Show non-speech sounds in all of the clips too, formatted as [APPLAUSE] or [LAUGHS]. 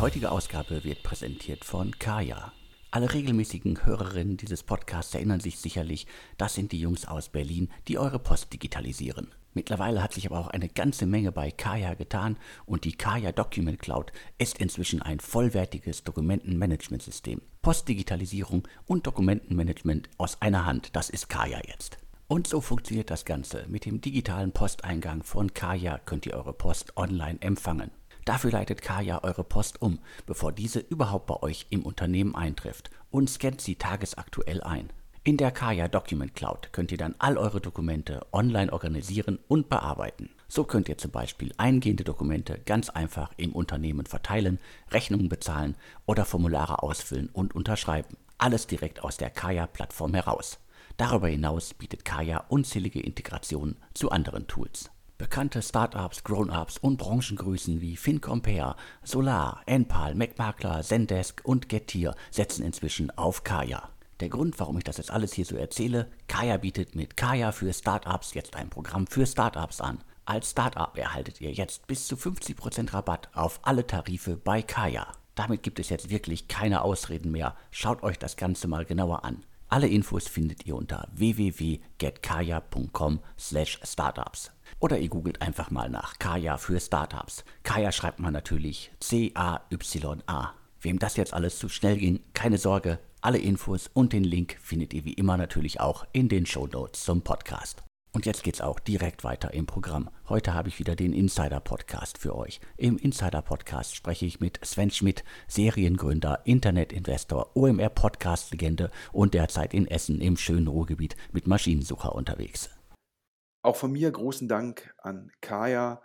Die heutige Ausgabe wird präsentiert von Kaya. Alle regelmäßigen Hörerinnen dieses Podcasts erinnern sich sicherlich, das sind die Jungs aus Berlin, die eure Post digitalisieren. Mittlerweile hat sich aber auch eine ganze Menge bei Kaya getan und die Kaya Document Cloud ist inzwischen ein vollwertiges Dokumentenmanagementsystem. Postdigitalisierung und Dokumentenmanagement aus einer Hand, das ist Kaya jetzt. Und so funktioniert das Ganze. Mit dem digitalen Posteingang von Kaya könnt ihr eure Post online empfangen. Dafür leitet Kaya eure Post um, bevor diese überhaupt bei euch im Unternehmen eintrifft und scannt sie tagesaktuell ein. In der Kaya Document Cloud könnt ihr dann all eure Dokumente online organisieren und bearbeiten. So könnt ihr zum Beispiel eingehende Dokumente ganz einfach im Unternehmen verteilen, Rechnungen bezahlen oder Formulare ausfüllen und unterschreiben. Alles direkt aus der Kaya-Plattform heraus. Darüber hinaus bietet Kaya unzählige Integrationen zu anderen Tools. Bekannte Startups, Grown-ups und Branchengrößen wie FinCompare, Solar, Enpal, MacMakler, Zendesk und Getir setzen inzwischen auf Kaya. Der Grund, warum ich das jetzt alles hier so erzähle, Kaya bietet mit Kaya für Startups jetzt ein Programm für Startups an. Als Startup erhaltet ihr jetzt bis zu 50% Rabatt auf alle Tarife bei Kaya. Damit gibt es jetzt wirklich keine Ausreden mehr. Schaut euch das Ganze mal genauer an. Alle Infos findet ihr unter www.getkaya.com/startups. Oder ihr googelt einfach mal nach Kaya für Startups. Kaya schreibt man natürlich C-A-Y-A. Wem das jetzt alles zu schnell ging, keine Sorge, alle Infos und den Link findet ihr wie immer natürlich auch in den Show Notes zum Podcast. Und jetzt geht's auch direkt weiter im Programm. Heute habe ich wieder den Insider Podcast für euch. Im Insider Podcast spreche ich mit Sven Schmidt, Seriengründer, Internetinvestor, OMR Podcast Legende und derzeit in Essen im schönen Ruhrgebiet mit Maschinensucher unterwegs. Auch von mir großen Dank an Kaya.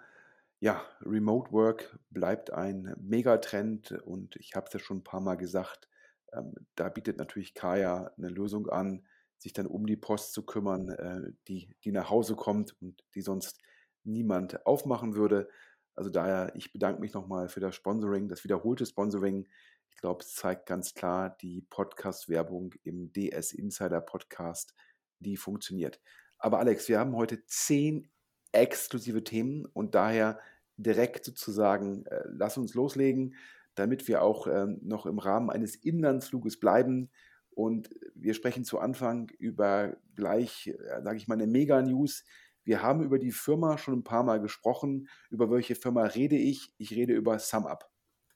Ja, Remote Work bleibt ein Megatrend und ich habe es ja schon ein paar Mal gesagt, ähm, da bietet natürlich Kaya eine Lösung an, sich dann um die Post zu kümmern, äh, die, die nach Hause kommt und die sonst niemand aufmachen würde. Also daher, ich bedanke mich nochmal für das Sponsoring, das wiederholte Sponsoring. Ich glaube, es zeigt ganz klar die Podcast-Werbung im DS Insider Podcast, die funktioniert. Aber Alex, wir haben heute zehn exklusive Themen und daher direkt sozusagen, äh, lass uns loslegen damit wir auch ähm, noch im Rahmen eines Inlandsfluges bleiben. Und wir sprechen zu Anfang über gleich, äh, sage ich mal, eine Mega-News. Wir haben über die Firma schon ein paar Mal gesprochen. Über welche Firma rede ich? Ich rede über SumUp.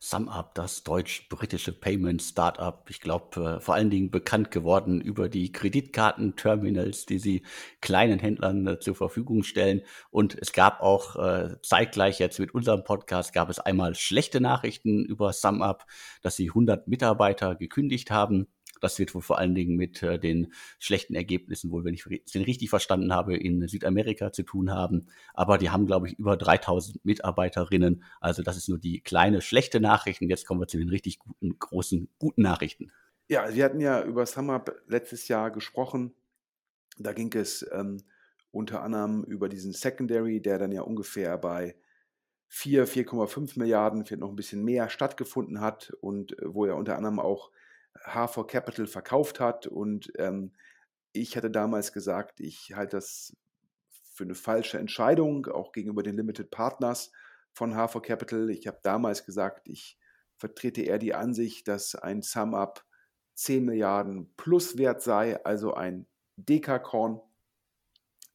SumUp, das deutsch-britische Payment Startup, ich glaube, äh, vor allen Dingen bekannt geworden über die Kreditkartenterminals, die sie kleinen Händlern äh, zur Verfügung stellen. Und es gab auch äh, zeitgleich jetzt mit unserem Podcast gab es einmal schlechte Nachrichten über SumUp, dass sie 100 Mitarbeiter gekündigt haben. Das wird wohl vor allen Dingen mit äh, den schlechten Ergebnissen, wohl, wenn ich den richtig verstanden habe, in Südamerika zu tun haben. Aber die haben, glaube ich, über 3000 Mitarbeiterinnen. Also das ist nur die kleine schlechte Nachricht. Und jetzt kommen wir zu den richtig guten, großen, guten Nachrichten. Ja, wir hatten ja über SumUp letztes Jahr gesprochen. Da ging es ähm, unter anderem über diesen Secondary, der dann ja ungefähr bei 4, 4,5 Milliarden, vielleicht noch ein bisschen mehr stattgefunden hat und äh, wo ja unter anderem auch H4 Capital verkauft hat. Und ähm, ich hatte damals gesagt, ich halte das für eine falsche Entscheidung, auch gegenüber den Limited Partners von H4 Capital. Ich habe damals gesagt, ich vertrete eher die Ansicht, dass ein Sum-Up 10 Milliarden plus wert sei, also ein Dekakorn.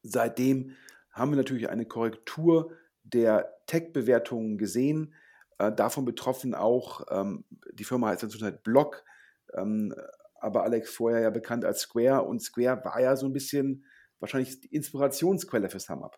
Seitdem haben wir natürlich eine Korrektur der Tech-Bewertungen gesehen. Äh, davon betroffen auch, ähm, die Firma heißt inzwischen Block, ähm, aber Alex vorher ja bekannt als Square und Square war ja so ein bisschen wahrscheinlich die Inspirationsquelle für SumUp.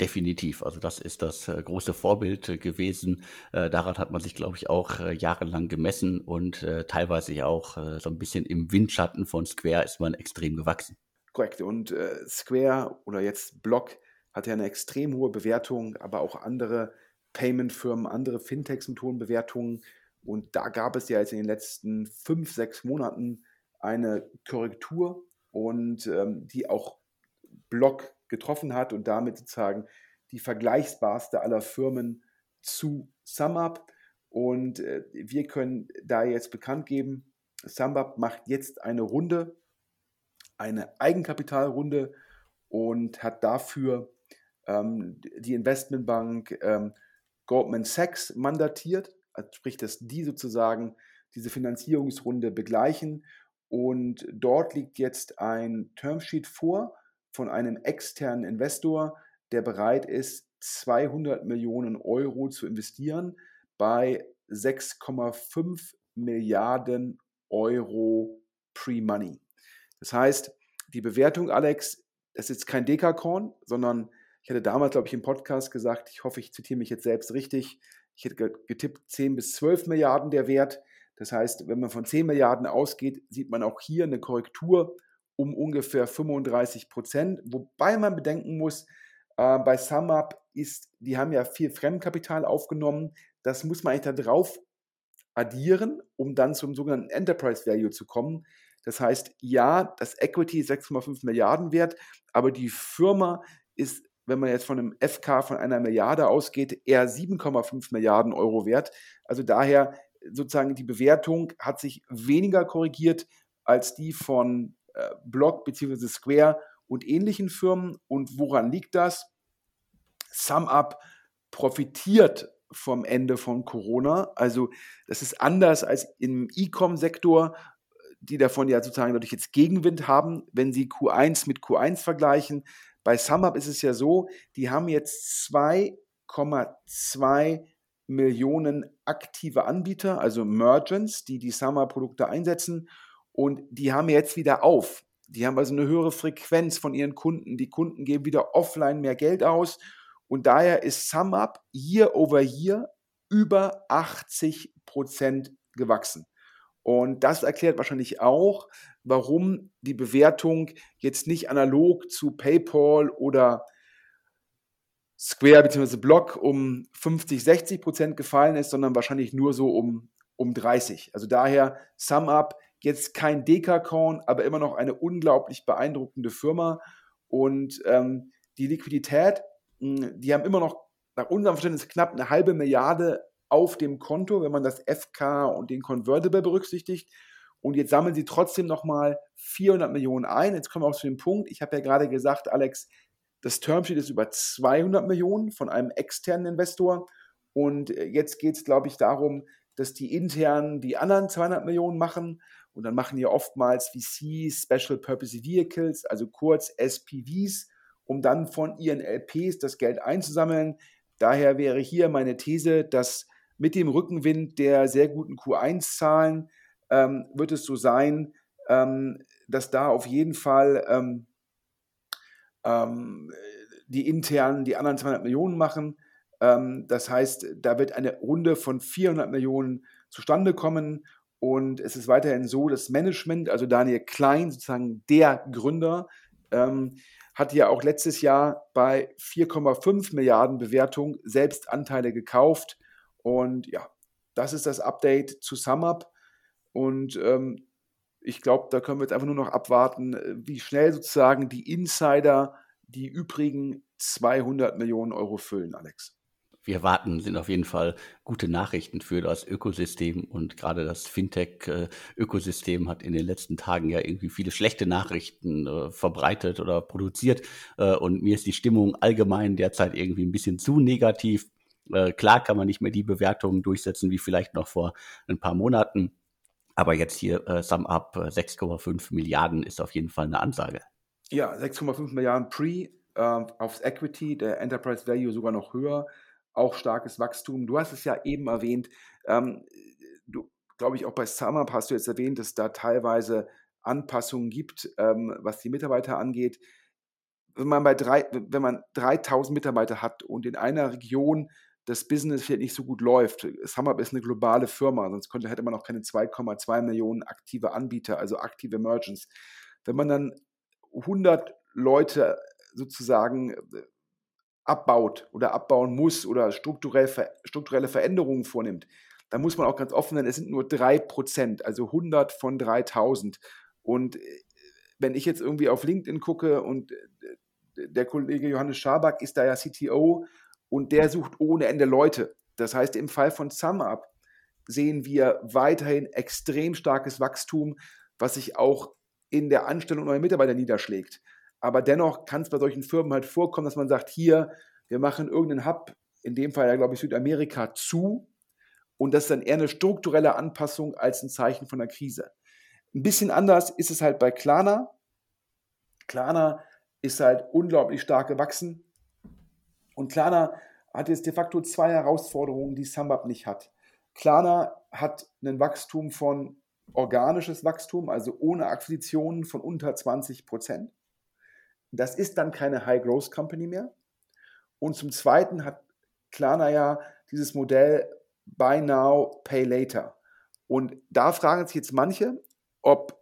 Definitiv. Also das ist das äh, große Vorbild äh, gewesen. Äh, daran hat man sich, glaube ich, auch jahrelang gemessen und teilweise ja auch so ein bisschen im Windschatten von Square ist man extrem gewachsen. Korrekt. Und Square oder jetzt Block hat ja eine extrem hohe Bewertung, aber auch andere Payment-Firmen, andere Fintechs mit hohen Bewertungen. Und da gab es ja jetzt in den letzten fünf, sechs Monaten eine Korrektur und ähm, die auch Block getroffen hat und damit sozusagen die vergleichbarste aller Firmen zu SumUp. Und äh, wir können da jetzt bekannt geben, SumUp macht jetzt eine Runde, eine Eigenkapitalrunde und hat dafür ähm, die Investmentbank ähm, Goldman Sachs mandatiert sprich, dass die sozusagen diese Finanzierungsrunde begleichen. Und dort liegt jetzt ein Termsheet vor von einem externen Investor, der bereit ist, 200 Millionen Euro zu investieren bei 6,5 Milliarden Euro Pre-Money. Das heißt, die Bewertung, Alex, das ist jetzt kein Dekakorn, sondern ich hatte damals, glaube ich, im Podcast gesagt, ich hoffe, ich zitiere mich jetzt selbst richtig, ich hätte getippt 10 bis 12 Milliarden der Wert. Das heißt, wenn man von 10 Milliarden ausgeht, sieht man auch hier eine Korrektur um ungefähr 35 Prozent. Wobei man bedenken muss, äh, bei SumUp ist, die haben ja viel Fremdkapital aufgenommen. Das muss man eigentlich da drauf addieren, um dann zum sogenannten Enterprise Value zu kommen. Das heißt, ja, das Equity ist 6,5 Milliarden wert, aber die Firma ist, wenn man jetzt von einem FK von einer Milliarde ausgeht, eher 7,5 Milliarden Euro wert. Also daher sozusagen die Bewertung hat sich weniger korrigiert als die von äh, Block bzw. Square und ähnlichen Firmen. Und woran liegt das? SumUp profitiert vom Ende von Corona. Also das ist anders als im E-Com-Sektor, die davon ja sozusagen dadurch jetzt Gegenwind haben, wenn sie Q1 mit Q1 vergleichen. Bei SumUp ist es ja so, die haben jetzt 2,2 Millionen aktive Anbieter, also Merchants, die die SumUp-Produkte einsetzen und die haben jetzt wieder auf. Die haben also eine höhere Frequenz von ihren Kunden. Die Kunden geben wieder offline mehr Geld aus. Und daher ist SumUp year over year über 80 Prozent gewachsen. Und das erklärt wahrscheinlich auch, warum die Bewertung jetzt nicht analog zu PayPal oder Square bzw. Block um 50, 60 Prozent gefallen ist, sondern wahrscheinlich nur so um, um 30. Also daher SumUp Jetzt kein Dekakorn, aber immer noch eine unglaublich beeindruckende Firma. Und ähm, die Liquidität, hm, die haben immer noch nach unserem Verständnis knapp eine halbe Milliarde auf dem Konto, wenn man das FK und den Convertible berücksichtigt. Und jetzt sammeln sie trotzdem nochmal 400 Millionen ein. Jetzt kommen wir auch zu dem Punkt. Ich habe ja gerade gesagt, Alex, das Termsheet ist über 200 Millionen von einem externen Investor. Und äh, jetzt geht es, glaube ich, darum, dass die intern die anderen 200 Millionen machen. Und dann machen hier oftmals VCs Special Purpose Vehicles, also kurz SPVs, um dann von ihren LPs das Geld einzusammeln. Daher wäre hier meine These, dass mit dem Rückenwind der sehr guten Q1-Zahlen ähm, wird es so sein, ähm, dass da auf jeden Fall ähm, ähm die internen die anderen 200 Millionen machen. Ähm, das heißt, da wird eine Runde von 400 Millionen zustande kommen und es ist weiterhin so, das Management, also Daniel Klein, sozusagen der Gründer, ähm, hat ja auch letztes Jahr bei 4,5 Milliarden Bewertung selbst Anteile gekauft. Und ja, das ist das Update zu SumUp. Und ähm, ich glaube, da können wir jetzt einfach nur noch abwarten, wie schnell sozusagen die Insider die übrigen 200 Millionen Euro füllen, Alex wir warten, sind auf jeden Fall gute Nachrichten für das Ökosystem und gerade das Fintech-Ökosystem hat in den letzten Tagen ja irgendwie viele schlechte Nachrichten äh, verbreitet oder produziert äh, und mir ist die Stimmung allgemein derzeit irgendwie ein bisschen zu negativ. Äh, klar kann man nicht mehr die Bewertungen durchsetzen wie vielleicht noch vor ein paar Monaten, aber jetzt hier äh, Sum Up 6,5 Milliarden ist auf jeden Fall eine Ansage. Ja, 6,5 Milliarden Pre äh, aufs Equity, der Enterprise Value sogar noch höher auch starkes Wachstum. Du hast es ja eben erwähnt, ähm, du, glaube ich, auch bei SumUp hast du jetzt erwähnt, dass da teilweise Anpassungen gibt, ähm, was die Mitarbeiter angeht. Wenn man bei drei, wenn man 3000 Mitarbeiter hat und in einer Region das Business vielleicht nicht so gut läuft, SumUp ist eine globale Firma, sonst könnte, hätte man auch keine 2,2 Millionen aktive Anbieter, also aktive Merchants. Wenn man dann 100 Leute sozusagen abbaut oder abbauen muss oder strukturell, strukturelle Veränderungen vornimmt, dann muss man auch ganz offen sein, es sind nur 3%, also 100 von 3000. Und äh, wenn ich jetzt irgendwie auf LinkedIn gucke und äh, der Kollege Johannes Schaback ist da ja CTO und der sucht ohne Ende Leute. Das heißt, im Fall von SumUp sehen wir weiterhin extrem starkes Wachstum, was sich auch in der Anstellung neuer Mitarbeiter niederschlägt. Aber dennoch kann es bei solchen Firmen halt vorkommen, dass man sagt, hier, wir machen irgendeinen Hub, in dem Fall ja, glaube ich, Südamerika zu Und das ist dann eher eine strukturelle Anpassung als ein Zeichen von einer Krise. Ein bisschen anders ist es halt bei Klarna. Klarna ist halt unglaublich stark gewachsen. Und Klarna hat jetzt de facto zwei Herausforderungen, die SumUp nicht hat. Klarna hat ein Wachstum von organisches Wachstum, also ohne Akquisitionen von unter 20 Prozent. Das ist dann keine High-Growth-Company mehr. Und zum Zweiten hat Klarna ja dieses Modell Buy Now, Pay Later. Und da fragen sich jetzt manche, ob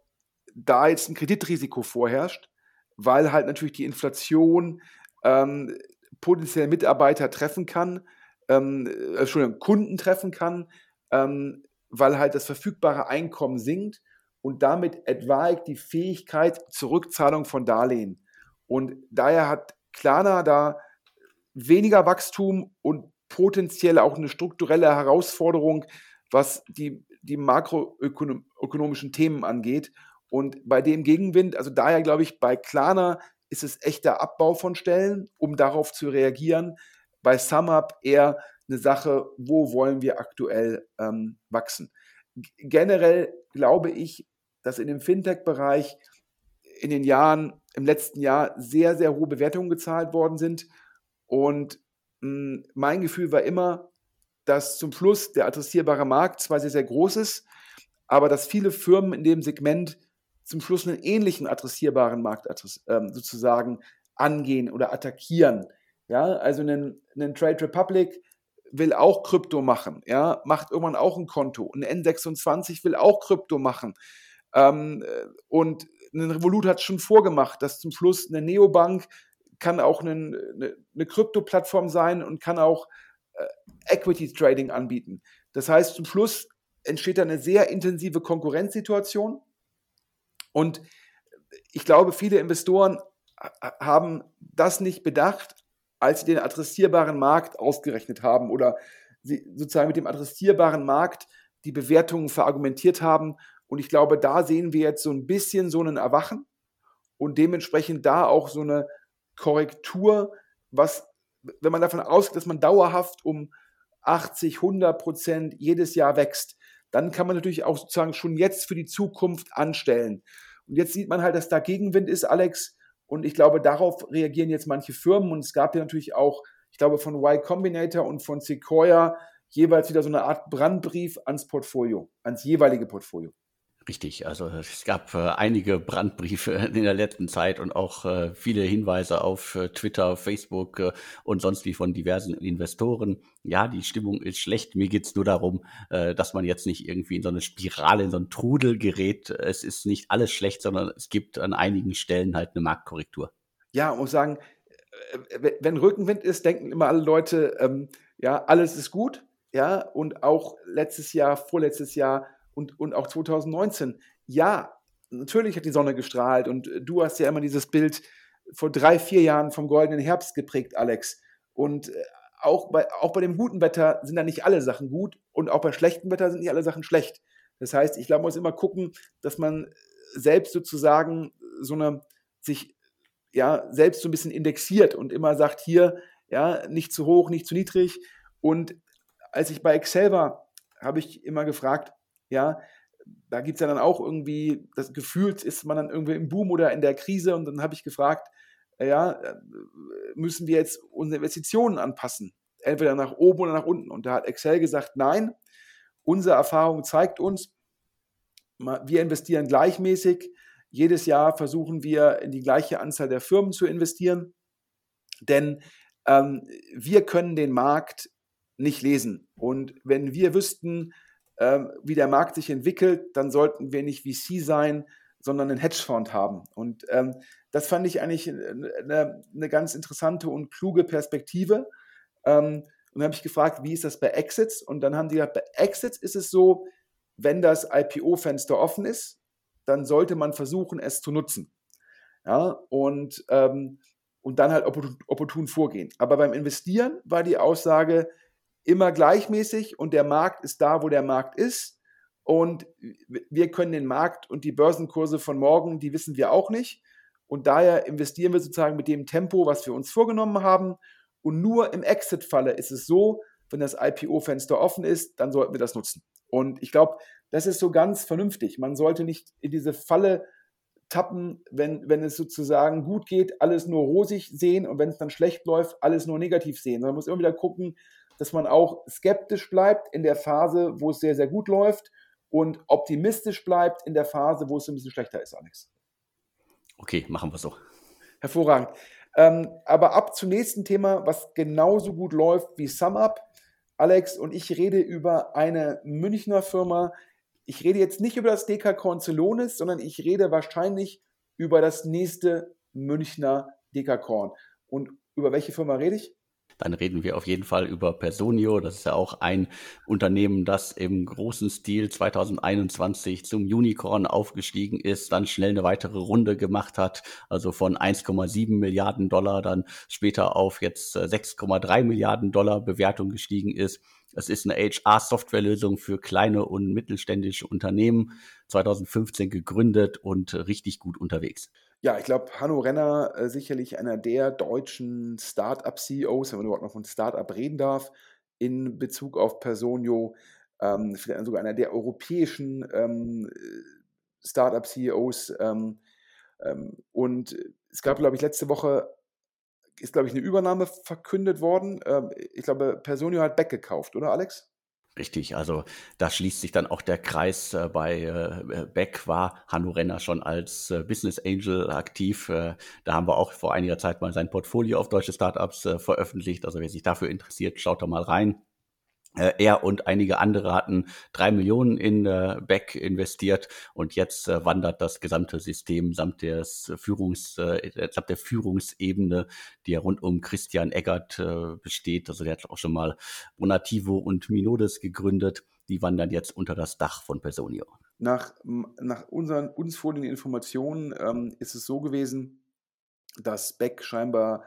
da jetzt ein Kreditrisiko vorherrscht, weil halt natürlich die Inflation ähm, potenzielle Mitarbeiter treffen kann, ähm, äh, Entschuldigung, Kunden treffen kann, ähm, weil halt das verfügbare Einkommen sinkt und damit etwaigt die Fähigkeit zur Rückzahlung von Darlehen. Und daher hat Klarna da weniger Wachstum und potenziell auch eine strukturelle Herausforderung, was die, die makroökonomischen Themen angeht. Und bei dem Gegenwind, also daher glaube ich, bei Klarna ist es echter Abbau von Stellen, um darauf zu reagieren. Bei SumUp eher eine Sache, wo wollen wir aktuell ähm, wachsen. G generell glaube ich, dass in dem Fintech-Bereich in den Jahren, im letzten Jahr sehr, sehr hohe Bewertungen gezahlt worden sind. Und mh, hm, mein Gefühl war immer, dass zum Schluss der adressierbare Markt zwar sehr, sehr groß ist, aber dass viele Firmen in dem Segment zum Schluss einen ähnlichen adressierbaren Markt ähm, sozusagen angehen oder attackieren. Ja, also einen, einen Trade Republic will auch Krypto machen, ja, macht irgendwann auch ein Konto. Ein N26 will auch Krypto machen. Ähm, und ein Revolut hat es schon vorgemacht, dass zum Schluss eine Neobank kann auch eine, eine, eine Krypto-Plattform sein und kann auch äh, Equity Trading anbieten. Das heißt, zum Schluss entsteht da eine sehr intensive Konkurrenzsituation und ich glaube, viele Investoren haben das nicht bedacht, als sie den adressierbaren Markt ausgerechnet haben oder sie sozusagen mit dem adressierbaren Markt die Bewertungen verargumentiert haben. Und ich glaube, da sehen wir jetzt so ein bisschen so einen Erwachen und dementsprechend da auch so eine Korrektur, was, wenn man davon ausgeht, dass man dauerhaft um 80, 100 Prozent jedes Jahr wächst, dann kann man natürlich auch sozusagen schon jetzt für die Zukunft anstellen. Und jetzt sieht man halt, dass da Gegenwind ist, Alex. Und ich glaube, darauf reagieren jetzt manche Firmen. Und es gab ja natürlich auch, ich glaube, von Y Combinator und von Sequoia jeweils wieder so eine Art Brandbrief ans Portfolio, ans jeweilige Portfolio. Richtig, also es gab äh, einige Brandbriefe [LAUGHS] in der letzten Zeit und auch äh, viele Hinweise auf äh, Twitter, Facebook äh, und sonst wie von diversen Investoren. Ja, die Stimmung ist schlecht. Mir geht's nur darum, äh, dass man jetzt nicht irgendwie in so eine Spirale, in so einen Trudel gerät. Es ist nicht alles schlecht, sondern es gibt an einigen Stellen halt eine Marktkorrektur. Ja, muss sagen, äh, wenn Rückenwind ist, denken immer alle Leute, ähm, ja, alles ist gut. Ja, und auch letztes Jahr, vorletztes Jahr und, und auch 2019, ja, natürlich hat die Sonne gestrahlt und äh, du hast ja immer dieses Bild vor drei, vier Jahren vom goldenen Herbst geprägt, Alex. Und äh, auch bei, auch bei dem guten Wetter sind da nicht alle Sachen gut und auch bei schlechtem Wetter sind nicht alle Sachen schlecht. Das heißt, ich glaube, man muss immer gucken, dass man selbst sozusagen so eine, sich ja, selbst so ein bisschen indexiert und immer sagt, hier, ja, nicht zu hoch, nicht zu niedrig. Und als ich bei Excel war, habe ich immer gefragt, ja, da gibt es ja dann auch irgendwie, das Gefühl, ist man dann irgendwie im Boom oder in der Krise und dann habe ich gefragt, äh, ja, äh, müssen wir jetzt unsere Investitionen anpassen? Entweder nach oben oder nach unten. Und da hat Excel gesagt, nein, unsere Erfahrung zeigt uns, wir investieren gleichmäßig. Jedes Jahr versuchen wir in die gleiche Anzahl der Firmen zu investieren, denn ähm, wir können den Markt nicht lesen. Und wenn wir wüssten, ähm, wie der Markt sich entwickelt, dann sollten wir nicht VC sein, sondern einen Hedgefonds haben. Und ähm, das fand ich eigentlich eine, eine, ganz interessante und kluge Perspektive. Ähm, und habe ich gefragt, wie ist das bei Exits? Und dann haben die gesagt, bei Exits ist es so, wenn das IPO-Fenster offen ist, dann sollte man versuchen, es zu nutzen. Ja, und, ähm, und dann halt opportun, opportun vorgehen. Aber beim Investieren war die Aussage, immer gleichmäßig und der Markt ist da, wo der Markt ist. Und wir können den Markt und die Börsenkurse von morgen, die wissen wir auch nicht. Und daher investieren wir sozusagen mit dem Tempo, was wir uns vorgenommen haben. Und nur im Exit-Falle ist es so, wenn das IPO-Fenster offen ist, dann sollten wir das nutzen. Und ich glaube, das ist so ganz vernünftig. Man sollte nicht in diese Falle tappen, wenn, wenn es sozusagen gut geht, alles nur rosig sehen und wenn es dann schlecht läuft, alles nur negativ sehen. Man muss immer wieder gucken, dass man auch skeptisch bleibt in der Phase, wo es sehr, sehr gut läuft und optimistisch bleibt in der Phase, wo es ein bisschen schlechter ist, Alex. Okay, machen wir so. Hervorragend. Ähm, aber ab zum nächsten Thema, was genauso gut läuft wie SumUp. Alex und ich rede über eine Münchner Firma. Ich rede jetzt nicht über das DK Celonis, sondern ich rede wahrscheinlich über das nächste Münchner Dekakorn. Und über welche Firma rede ich? Dann reden wir auf jeden Fall über Personio. Das ist ja auch ein Unternehmen, das im großen Stil 2021 zum Unicorn aufgestiegen ist, dann schnell eine weitere Runde gemacht hat, also von 1,7 Milliarden Dollar dann später auf jetzt 6,3 äh, Milliarden Dollar Bewertung gestiegen ist. Es ist eine HR-Softwarelösung für kleine und mittelständische Unternehmen, 2015 gegründet und richtig gut unterwegs. Ja, ich glaube, Hanno Renner äh, sicherlich einer der deutschen Start-up-CEOs, wenn man überhaupt noch von Start-up reden darf, in Bezug auf Personio. Ähm, vielleicht sogar einer der europäischen ähm, Start-up-CEOs. Ähm, ähm, und es gab, glaube ich, letzte Woche ist, glaube ich, eine Übernahme verkündet worden. Ähm, ich glaube, Personio hat Beck gekauft, oder Alex? Richtig, also da schließt sich dann auch der Kreis. Äh, bei äh, Beck war Hanno Renner schon als äh, Business Angel aktiv. da haben wir auch vor einiger Zeit mal sein Portfolio auf deutsche Startups veröffentlicht. Also wer sich dafür interessiert, schaut da mal rein. Äh, er und einige andere hatten drei Millionen in äh, Beck investiert und jetzt äh, wandert das gesamte System samt, des Führungs, samt der Führungsebene, die ja rund um Christian Eggert besteht. Also der hat auch schon mal Monativo und Minodes gegründet. Die wandern jetzt unter das Dach von Personio. Nach, nach unseren, uns vorliegenden Informationen ähm, ist es so gewesen, dass Beck scheinbar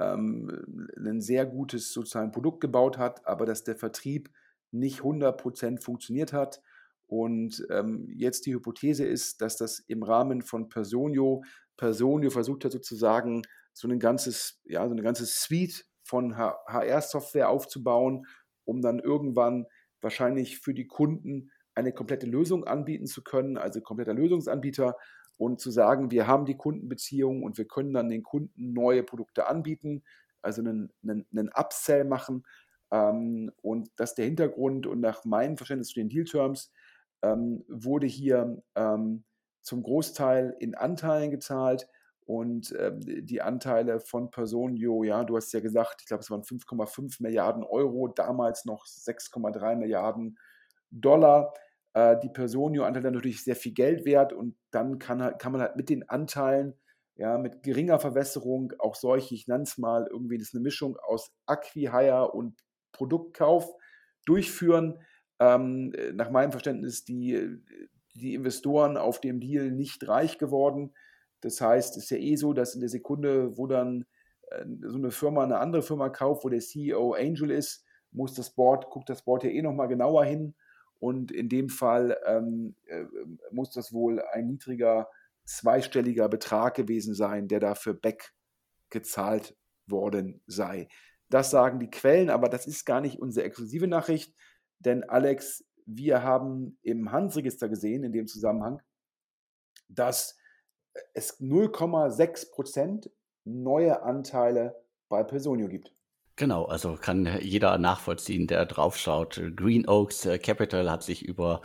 ähm, ein sehr gutes sozusagen Produkt gebaut hat, aber dass der Vertrieb nicht 100% funktioniert hat. Und ähm, jetzt die Hypothese ist, dass das im Rahmen von Personio, Personio versucht hat sozusagen so ein ganzes, ja, so eine ganze Suite von HR-Software aufzubauen, um dann irgendwann wahrscheinlich für die Kunden eine komplette Lösung anbieten zu können, also kompletter Lösungsanbieter und zu sagen, wir haben die Kundenbeziehung und wir können dann den Kunden neue Produkte anbieten, also einen, einen, einen Upsell machen. Ähm, und das ist der Hintergrund und nach meinem Verständnis zu den Deal-Terms ähm, wurde hier ähm, zum Großteil in Anteilen gezahlt und ähm, die Anteile von Personio, ja, du hast ja gesagt, ich glaube, es waren 5,5 Milliarden Euro, damals noch 6,3 Milliarden Dollar äh, die Personio-Anteile natürlich sehr viel Geld wert und dann kann, kann man halt mit den Anteilen, ja, mit geringer Verwässerung, auch solche, ich nenne es mal, irgendwie das ist eine Mischung aus Acquihire und Produktkauf durchführen. Ähm, nach meinem Verständnis die, die Investoren auf dem Deal nicht reich geworden. Das heißt, es ist ja eh so, dass in der Sekunde, wo dann äh, so eine Firma eine andere Firma kauft, wo der CEO Angel ist, muss das Board, guckt das Board ja eh nochmal genauer hin und in dem Fall ähm, äh, muss das wohl ein niedriger zweistelliger Betrag gewesen sein, der dafür Beck gezahlt worden sei. Das sagen die Quellen, aber das ist gar nicht unsere exklusive Nachricht, denn Alex, wir haben im Handelsregister gesehen, in dem Zusammenhang, dass es 0,6 Prozent neue Anteile bei Personio gibt. Genau, also kann jeder nachvollziehen, der draufschaut. Green Oaks äh, Capital hat sich über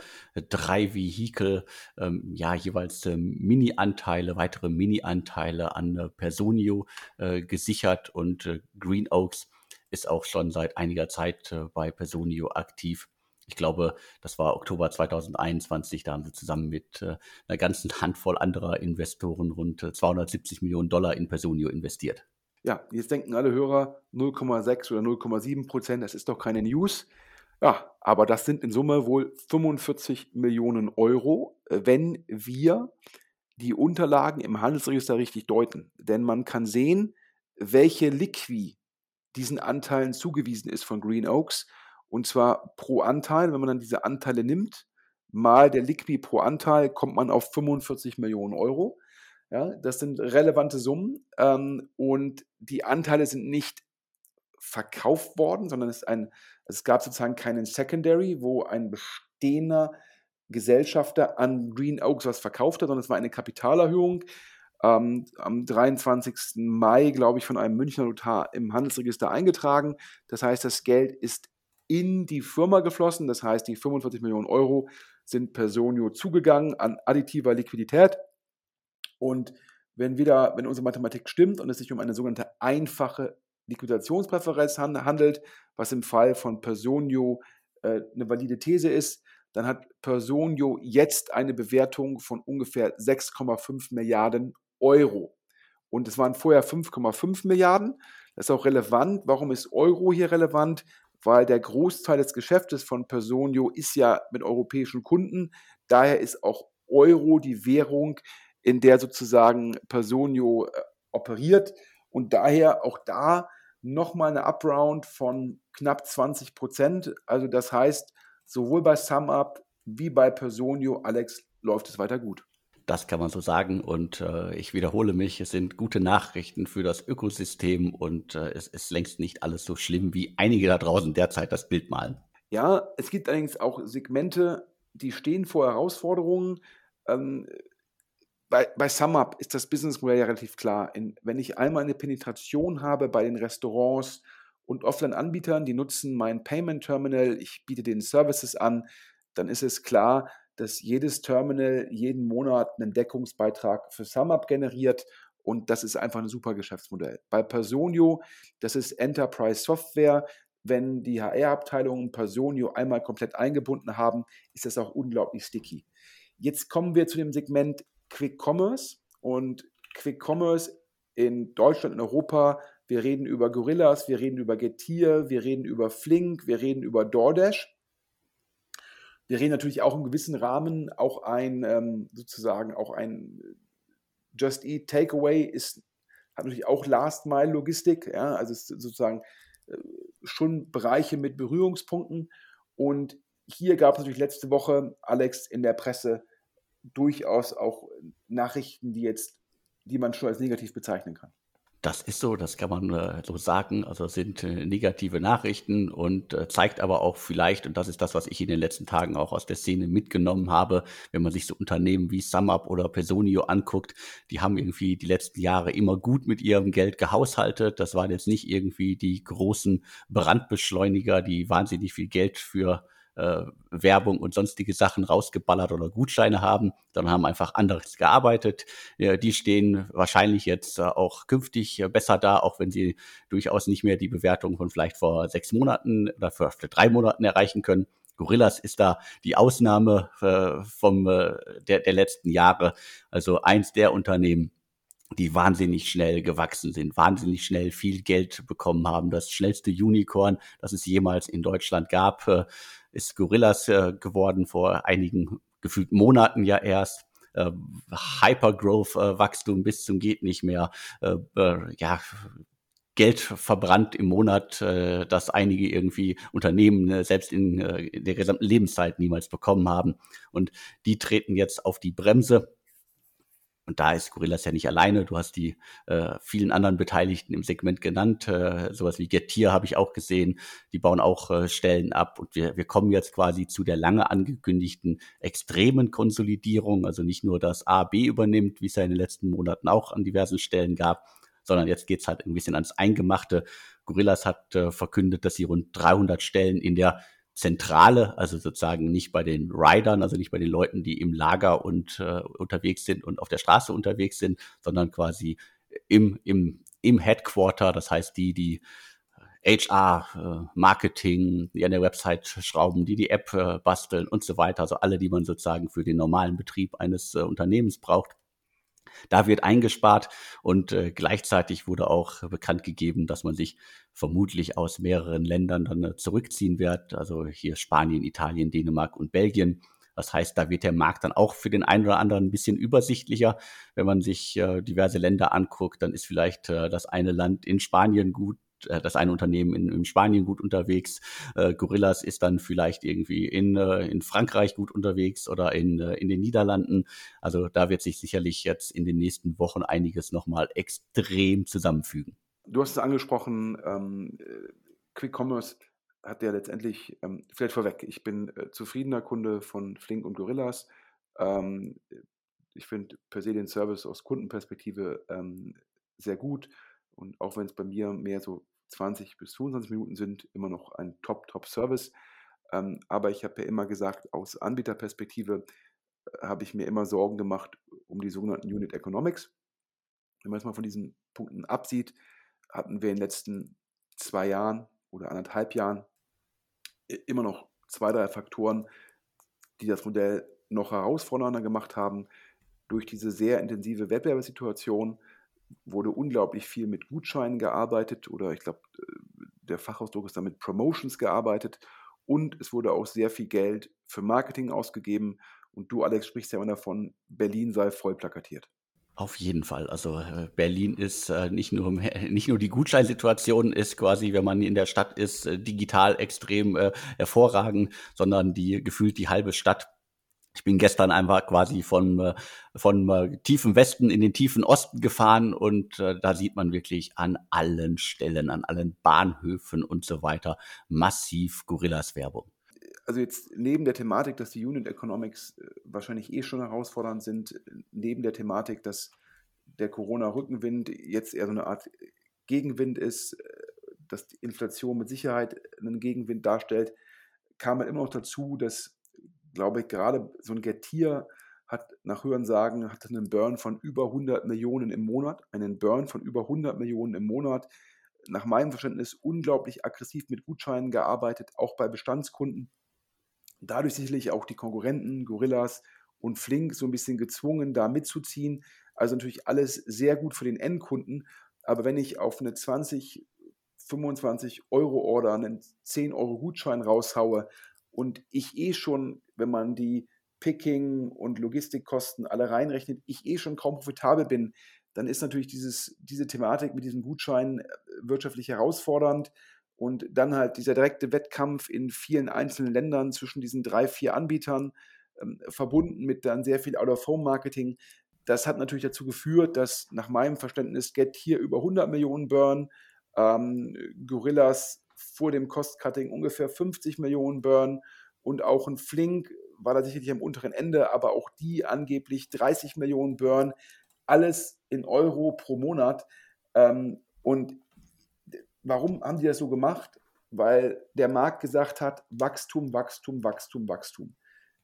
drei Vehikel, ähm, ja, jeweils äh, Mini-Anteile, weitere Mini-Anteile an äh, Personio äh, gesichert und äh, Green Oaks ist auch schon seit einiger Zeit äh, bei Personio aktiv. Ich glaube, das war Oktober 2021, da haben sie zusammen mit einer ganzen Handvoll anderer Investoren rund 270 Millionen Dollar in Personio investiert. Ja, jetzt denken alle Hörer 0,6 oder 0,7 Prozent, das ist doch keine News. Ja, aber das sind in Summe wohl 45 Millionen Euro, äh, wenn wir die Unterlagen im Handelsregister richtig deuten. Denn man kann sehen, welche Liqui diesen Anteilen zugewiesen ist von Green Oaks. Und zwar pro Anteil, wenn man dann diese Anteile nimmt, mal der Liqui pro Anteil, kommt man auf 45 Millionen Euro. Ja, das sind relevante Summen ähm, und die Anteile sind nicht verkauft worden, sondern es, ein, es gab sozusagen keinen Secondary, wo ein bestehender Gesellschafter an Green Oaks was verkauft hat, sondern es war eine Kapitalerhöhung ähm, am 23. Mai, glaube ich, von einem Münchner Notar im Handelsregister eingetragen. Das heißt, das Geld ist in die Firma geflossen. Das heißt, die 45 Millionen Euro sind Personio zugegangen an additiver Liquidität. Und wenn wieder, wenn unsere Mathematik stimmt und es sich um eine sogenannte einfache Liquidationspräferenz handelt, was im Fall von Personio äh, eine valide These ist, dann hat Personio jetzt eine Bewertung von ungefähr 6,5 Milliarden Euro. Und es waren vorher 5,5 Milliarden. Das ist auch relevant. Warum ist Euro hier relevant? Weil der Großteil des Geschäftes von Personio ist ja mit europäischen Kunden. Daher ist auch Euro die Währung, in der sozusagen Personio äh, operiert. Und daher auch da nochmal eine Upround von knapp 20 Prozent. Also das heißt, sowohl bei SumUp wie bei Personio, Alex, läuft es weiter gut. Das kann man so sagen. Und äh, ich wiederhole mich, es sind gute Nachrichten für das Ökosystem und äh, es ist längst nicht alles so schlimm, wie einige da draußen derzeit das Bild malen. Ja, es gibt allerdings auch Segmente, die stehen vor Herausforderungen. Ähm, bei, bei SumUp ist das Businessmodell ja relativ klar. In, wenn ich einmal eine Penetration habe bei den Restaurants und Offline-Anbietern, die nutzen mein Payment Terminal, ich biete den Services an, dann ist es klar, dass jedes Terminal jeden Monat einen Deckungsbeitrag für SumUp generiert und das ist einfach ein super Geschäftsmodell. Bei Personio, das ist Enterprise Software. Wenn die HR-Abteilungen Personio einmal komplett eingebunden haben, ist das auch unglaublich sticky. Jetzt kommen wir zu dem Segment Quick Commerce und Quick Commerce in Deutschland, in Europa. Wir reden über Gorillas, wir reden über Getir, wir reden über Flink, wir reden über DoorDash. Wir reden natürlich auch im gewissen Rahmen auch ein, ähm, sozusagen auch ein Just Eat Takeaway ist, hat natürlich auch Last Mile Logistik, ja, also ist sozusagen äh, schon Bereiche mit Berührungspunkten. Und hier gab es natürlich letzte Woche, Alex, in der Presse durchaus auch Nachrichten, die jetzt, die man schon als negativ bezeichnen kann. Das ist so, das kann man äh, so sagen. Also sind äh, negative Nachrichten und äh, zeigt aber auch vielleicht, und das ist das, was ich in den letzten Tagen auch aus der Szene mitgenommen habe, wenn man sich so Unternehmen wie SumUp oder Personio anguckt, die haben irgendwie die letzten Jahre immer gut mit ihrem Geld gehaushaltet. Das waren jetzt nicht irgendwie die großen Brandbeschleuniger, die wahnsinnig viel Geld für äh, Werbung und sonstige Sachen rausgeballert oder Gutscheine haben, sondern haben einfach anderes gearbeitet. Ja, die stehen wahrscheinlich jetzt äh, auch künftig äh, besser da, auch wenn sie durchaus nicht mehr die Bewertung von vielleicht vor sechs Monaten oder für drei Monaten erreichen können. Gorillas ist da die Ausnahme äh, vom äh, der, der letzten Jahre. Also eins der Unternehmen, die wahnsinnig schnell gewachsen sind, wahnsinnig schnell viel Geld bekommen haben. Das schnellste Unicorn, das es jemals in Deutschland gab, äh, ist Gorillas äh, geworden vor einigen gefühlt Monaten ja erst. Äh, Hypergrowth-Wachstum bis zum geht nicht mehr. ja, Geld verbrannt im Monat, äh, das einige irgendwie Unternehmen äh, selbst äh, in der gesamten Lebenszeit niemals bekommen haben. Und die treten jetzt auf die Bremse und da ist Gorillas ja nicht alleine. Du hast die äh, vielen anderen Beteiligten im Segment genannt. Äh, sowas wie Getir habe ich auch gesehen. Die bauen auch äh, Stellen ab. Und wir, wir kommen jetzt quasi zu der lange angekündigten extremen Konsolidierung. Also nicht nur, dass A B übernimmt, wie es ja in den letzten Monaten auch an diversen Stellen gab, sondern jetzt geht's halt ein bisschen ans Eingemachte. Gorillas hat äh, verkündet, dass sie rund 300 Stellen in der Zentrale, also sozusagen nicht bei den Riders, also nicht bei den Leuten, die im Lager und äh, unterwegs sind und auf der Straße unterwegs sind, sondern quasi im, im, im Headquarter, das heißt die, die HR, äh, Marketing, die an der Website schrauben, die die App äh, basteln und so weiter, also alle, die man sozusagen für den normalen Betrieb eines äh, Unternehmens braucht. Da wird eingespart und äh, gleichzeitig wurde auch bekannt gegeben, dass man sich vermutlich aus mehreren Ländern dann äh, zurückziehen wird. Also hier Spanien, Italien, Dänemark und Belgien. Das heißt, da wird der Markt dann auch für den einen oder anderen ein bisschen übersichtlicher. Wenn man sich äh, diverse Länder anguckt, dann ist vielleicht äh, das eine Land in Spanien gut, äh, das eine Unternehmen in, in Spanien gut unterwegs, äh, Gorillas ist dann vielleicht irgendwie in, äh, in Frankreich gut unterwegs oder in, äh, in den Niederlanden. Also da wird sich sicherlich jetzt in den nächsten Wochen einiges nochmal extrem zusammenfügen. Du hast es angesprochen, ähm, Quick Commerce hat ja letztendlich, ähm, vielleicht vorweg, ich bin äh, zufriedener Kunde von Flink und Gorillas. Ähm, ich finde per se den Service aus Kundenperspektive ähm, sehr gut und auch wenn es bei mir mehr so 20 bis 25 Minuten sind, immer noch ein Top-Top-Service. Ähm, aber ich habe ja immer gesagt, aus Anbieterperspektive äh, habe ich mir immer Sorgen gemacht um die sogenannten Unit Economics. Wenn man jetzt mal von diesen Punkten absieht, hatten wir in den letzten zwei Jahren oder anderthalb Jahren immer noch zwei, drei Faktoren, die das Modell noch herausfordernder gemacht haben. Durch diese sehr intensive Wettbewerbssituation wurde unglaublich viel mit Gutscheinen gearbeitet oder ich glaube, der Fachausdruck ist damit Promotions gearbeitet und es wurde auch sehr viel Geld für Marketing ausgegeben. Und du, Alex, sprichst ja immer davon, Berlin sei voll plakatiert. Auf jeden Fall. Also äh, Berlin ist äh, nicht nur [LAUGHS] nicht nur die Gutscheinsituation ist quasi, wenn man in der Stadt ist, äh, digital extrem hervorragend, sondern die gefühlt die halbe Stadt. Ich bin gestern einfach quasi von von tiefen Westen in den tiefen Osten gefahren und da sieht man wirklich an allen Stellen, an allen Bahnhöfen und so weiter massiv Gorillas Werbung. Also jetzt neben der Thematik, dass die Unit Economics äh, wahrscheinlich eh schon herausfordernd sind, neben der Thematik, dass der Corona-Rückenwind jetzt eher so eine Art Gegenwind ist, äh, dass die Inflation mit Sicherheit einen Gegenwind darstellt, kam halt immer noch dazu, dass, glaube ich, gerade so ein Getir hat nach Hörensagen hat einen Burn von über 100 Millionen im Monat, einen Burn von über 100 Millionen im Monat. Nach meinem Verständnis unglaublich aggressiv mit Gutscheinen gearbeitet, auch bei Bestandskunden dadurch sicherlich auch die Konkurrenten, Gorillas und Flink so ein bisschen gezwungen, da mitzuziehen. Also natürlich alles sehr gut für den Endkunden. Aber wenn ich auf eine 20, 25 Euro Order einen 10 Euro Gutschein raushaue und ich eh schon, wenn man die Picking und Logistikkosten alle reinrechnet, ich eh schon kaum profitabel bin, dann ist natürlich dieses, diese Thematik mit diesem Gutschein äh, wirtschaftlich herausfordernd. Und dann halt dieser direkte Wettkampf in vielen einzelnen Ländern zwischen diesen drei, vier Anbietern, ähm, verbunden mit dann sehr viel Out-of-Home-Marketing. Das hat natürlich dazu geführt, dass nach meinem Verständnis Get hier über 100 Millionen Burn, ähm, Gorillas vor dem Cost-Cutting ungefähr 50 Millionen Burn und auch ein Flink war da sicherlich am unteren Ende, aber auch die angeblich 30 Millionen Burn, alles in Euro pro Monat. Ähm, und Warum haben die das so gemacht? Weil der Markt gesagt hat, Wachstum, Wachstum, Wachstum, Wachstum.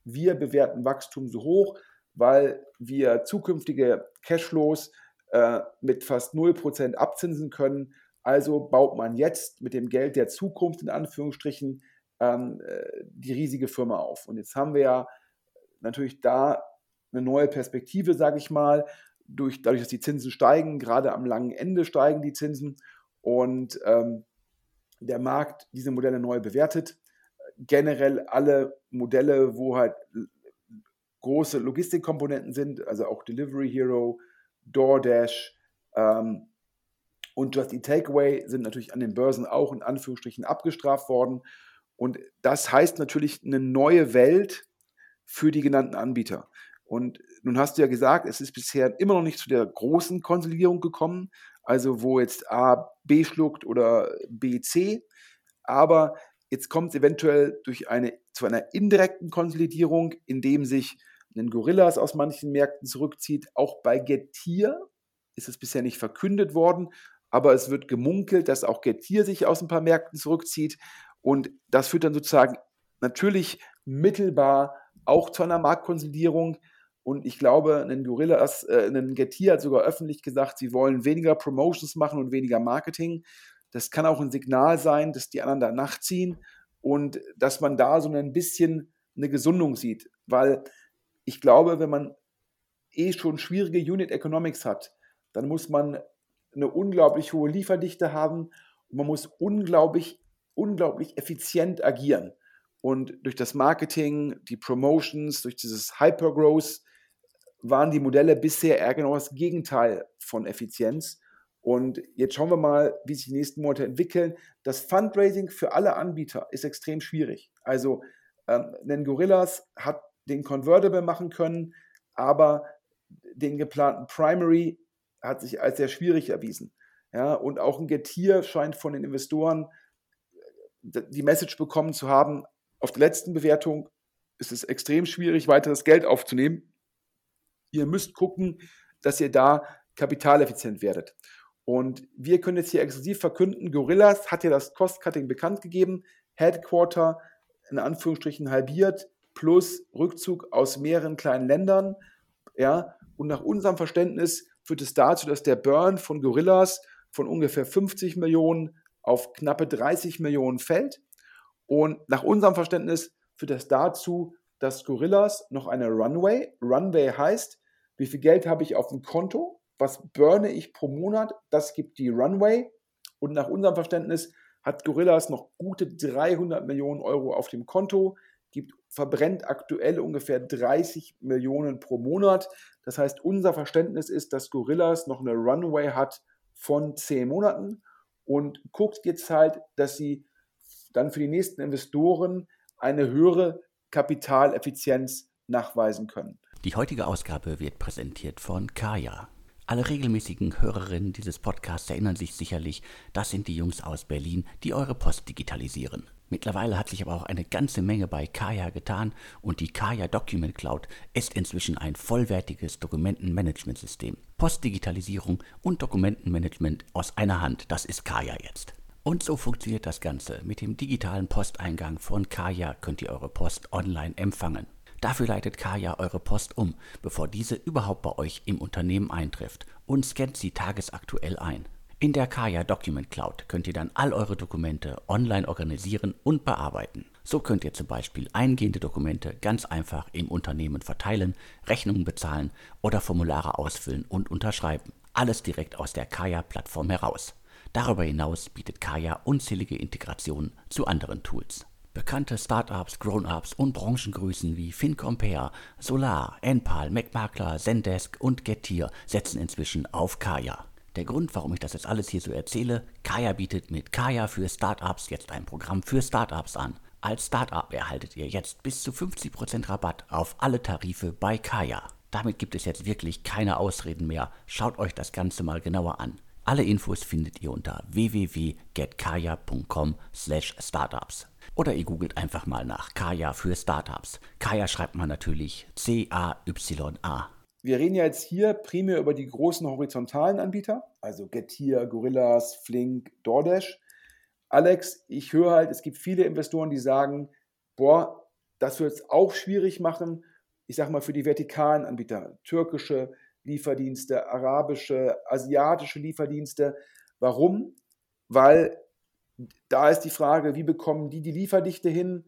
Wir bewerten Wachstum so hoch, weil wir zukünftige Cashflows äh, mit fast 0% abzinsen können. Also baut man jetzt mit dem Geld der Zukunft in Anführungsstrichen ähm, äh, die riesige Firma auf. Und jetzt haben wir ja natürlich da eine neue Perspektive, sage ich mal, durch, dadurch, dass die Zinsen steigen, gerade am langen Ende steigen die Zinsen und ähm, der Markt diese Modelle neu bewertet. Generell alle Modelle, wo halt große Logistikkomponenten sind, also auch Delivery Hero, DoorDash ähm, und Just Eat Takeaway sind natürlich an den Börsen auch in Anführungsstrichen abgestraft worden. Und das heißt natürlich eine neue Welt für die genannten Anbieter. Und nun hast du ja gesagt, es ist bisher immer noch nicht zu der großen Konsolidierung gekommen, also wo jetzt A B schluckt oder B C, aber jetzt kommt es eventuell durch eine, zu einer indirekten Konsolidierung, indem sich ein Gorillas aus manchen Märkten zurückzieht. Auch bei Getir ist es bisher nicht verkündet worden, aber es wird gemunkelt, dass auch Getir sich aus ein paar Märkten zurückzieht. Und das führt dann sozusagen natürlich mittelbar auch zu einer Marktkonsolidierung. Und ich glaube, ein Gorillas, äh, ein Getir hat sogar öffentlich gesagt, sie wollen weniger Promotions machen und weniger Marketing. Das kann auch ein Signal sein, dass die anderen da nachziehen und dass man da so ein bisschen eine Gesundung sieht. Weil ich glaube, wenn man eh schon schwierige Unit Economics hat, dann muss man eine unglaublich hohe Lieferdichte haben man muss unglaublich, unglaublich effizient agieren. Und durch das Marketing, die Promotions, durch dieses Hypergrowth waren die Modelle bisher eher genau das Gegenteil von Effizienz. Und jetzt schauen wir mal, wie sich die nächsten Monate entwickeln. Das Fundraising für alle Anbieter ist extrem schwierig. Also ähm, denn Gorillas hat den Convertible machen können, aber den geplanten Primary hat sich als sehr schwierig erwiesen. Ja, und auch ein Getir scheint von den Investoren äh, die Message bekommen zu haben, auf der letzten Bewertung ist es extrem schwierig, weiteres Geld aufzunehmen. Ihr müsst gucken, dass ihr da kapitaleffizient werdet. Und wir können jetzt hier exklusiv verkünden, Gorillas hat ja das Cost-Cutting bekannt gegeben, Headquarter in Anführungsstrichen halbiert, plus Rückzug aus mehreren kleinen Ländern. Ja, und nach unserem Verständnis führt es dazu, dass der Burn von Gorillas von ungefähr 50 Millionen auf knappe 30 Millionen fällt. Und nach unserem Verständnis führt das dazu, dass Gorillas noch eine Runway, Runway heißt, wie viel Geld habe ich auf dem Konto, was burne ich pro Monat, das gibt die Runway. Und nach unserem Verständnis hat Gorillas noch gute 300 Millionen Euro auf dem Konto, verbrennt aktuell ungefähr 30 Millionen pro Monat. Das heißt, unser Verständnis ist, dass Gorillas noch eine Runway hat von 10 Monaten und guckt jetzt halt, dass sie dann für die nächsten Investoren eine höhere Kapitaleffizienz nachweisen können. Die heutige Ausgabe wird präsentiert von Kaya. Alle regelmäßigen Hörerinnen dieses Podcasts erinnern sich sicherlich, das sind die Jungs aus Berlin, die eure Post digitalisieren. Mittlerweile hat sich aber auch eine ganze Menge bei Kaya getan und die Kaya Document Cloud ist inzwischen ein vollwertiges Dokumentenmanagementsystem. Postdigitalisierung und Dokumentenmanagement aus einer Hand, das ist Kaya jetzt. Und so funktioniert das Ganze. Mit dem digitalen Posteingang von Kaya könnt ihr eure Post online empfangen. Dafür leitet Kaya eure Post um, bevor diese überhaupt bei euch im Unternehmen eintrifft und scannt sie tagesaktuell ein. In der Kaya Document Cloud könnt ihr dann all eure Dokumente online organisieren und bearbeiten. So könnt ihr zum Beispiel eingehende Dokumente ganz einfach im Unternehmen verteilen, Rechnungen bezahlen oder Formulare ausfüllen und unterschreiben. Alles direkt aus der Kaya-Plattform heraus. Darüber hinaus bietet Kaya unzählige Integrationen zu anderen Tools. Bekannte Startups, Grown-ups und Branchengrößen wie FinCompare, Solar, Enpal, MacMakler, Zendesk und Getir setzen inzwischen auf Kaya. Der Grund, warum ich das jetzt alles hier so erzähle, Kaya bietet mit Kaya für Startups jetzt ein Programm für Startups an. Als Startup erhaltet ihr jetzt bis zu 50% Rabatt auf alle Tarife bei Kaya. Damit gibt es jetzt wirklich keine Ausreden mehr. Schaut euch das Ganze mal genauer an. Alle Infos findet ihr unter www.getkaya.com/startups oder ihr googelt einfach mal nach Kaya für Startups. Kaya schreibt man natürlich C A Y A. Wir reden ja jetzt hier primär über die großen horizontalen Anbieter, also Getir, Gorillas, Flink, DoorDash. Alex, ich höre halt, es gibt viele Investoren, die sagen, boah, das wird es auch schwierig machen, ich sag mal für die vertikalen Anbieter, türkische, Lieferdienste, arabische, asiatische Lieferdienste. Warum? Weil da ist die Frage, wie bekommen die die Lieferdichte hin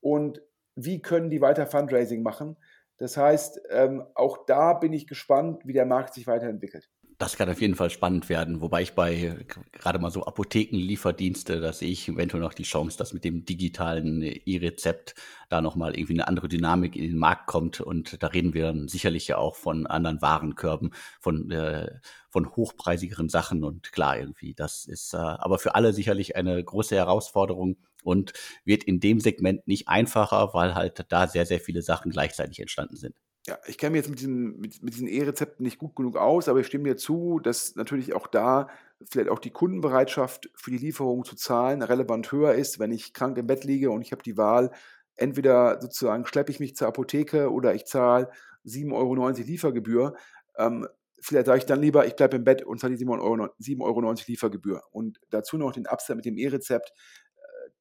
und wie können die weiter Fundraising machen? Das heißt, ähm, auch da bin ich gespannt, wie der Markt sich weiterentwickelt. Das kann auf jeden Fall spannend werden, wobei ich bei gerade mal so Apothekenlieferdienste, da sehe ich eventuell noch die Chance, dass mit dem digitalen E-Rezept da nochmal irgendwie eine andere Dynamik in den Markt kommt. Und da reden wir dann sicherlich ja auch von anderen Warenkörben, von, äh, von hochpreisigeren Sachen. Und klar, irgendwie, das ist äh, aber für alle sicherlich eine große Herausforderung und wird in dem Segment nicht einfacher, weil halt da sehr, sehr viele Sachen gleichzeitig entstanden sind ja, ich kenne mich jetzt mit diesen, mit, mit diesen E-Rezepten nicht gut genug aus, aber ich stimme mir zu, dass natürlich auch da vielleicht auch die Kundenbereitschaft für die Lieferung zu zahlen relevant höher ist, wenn ich krank im Bett liege und ich habe die Wahl, entweder sozusagen schleppe ich mich zur Apotheke oder ich zahle 7,90 Euro Liefergebühr. Ähm, vielleicht sage ich dann lieber, ich bleibe im Bett und zahle die 7,90 Euro, 7,90 Euro Liefergebühr. Und dazu noch den Upsell mit dem E-Rezept.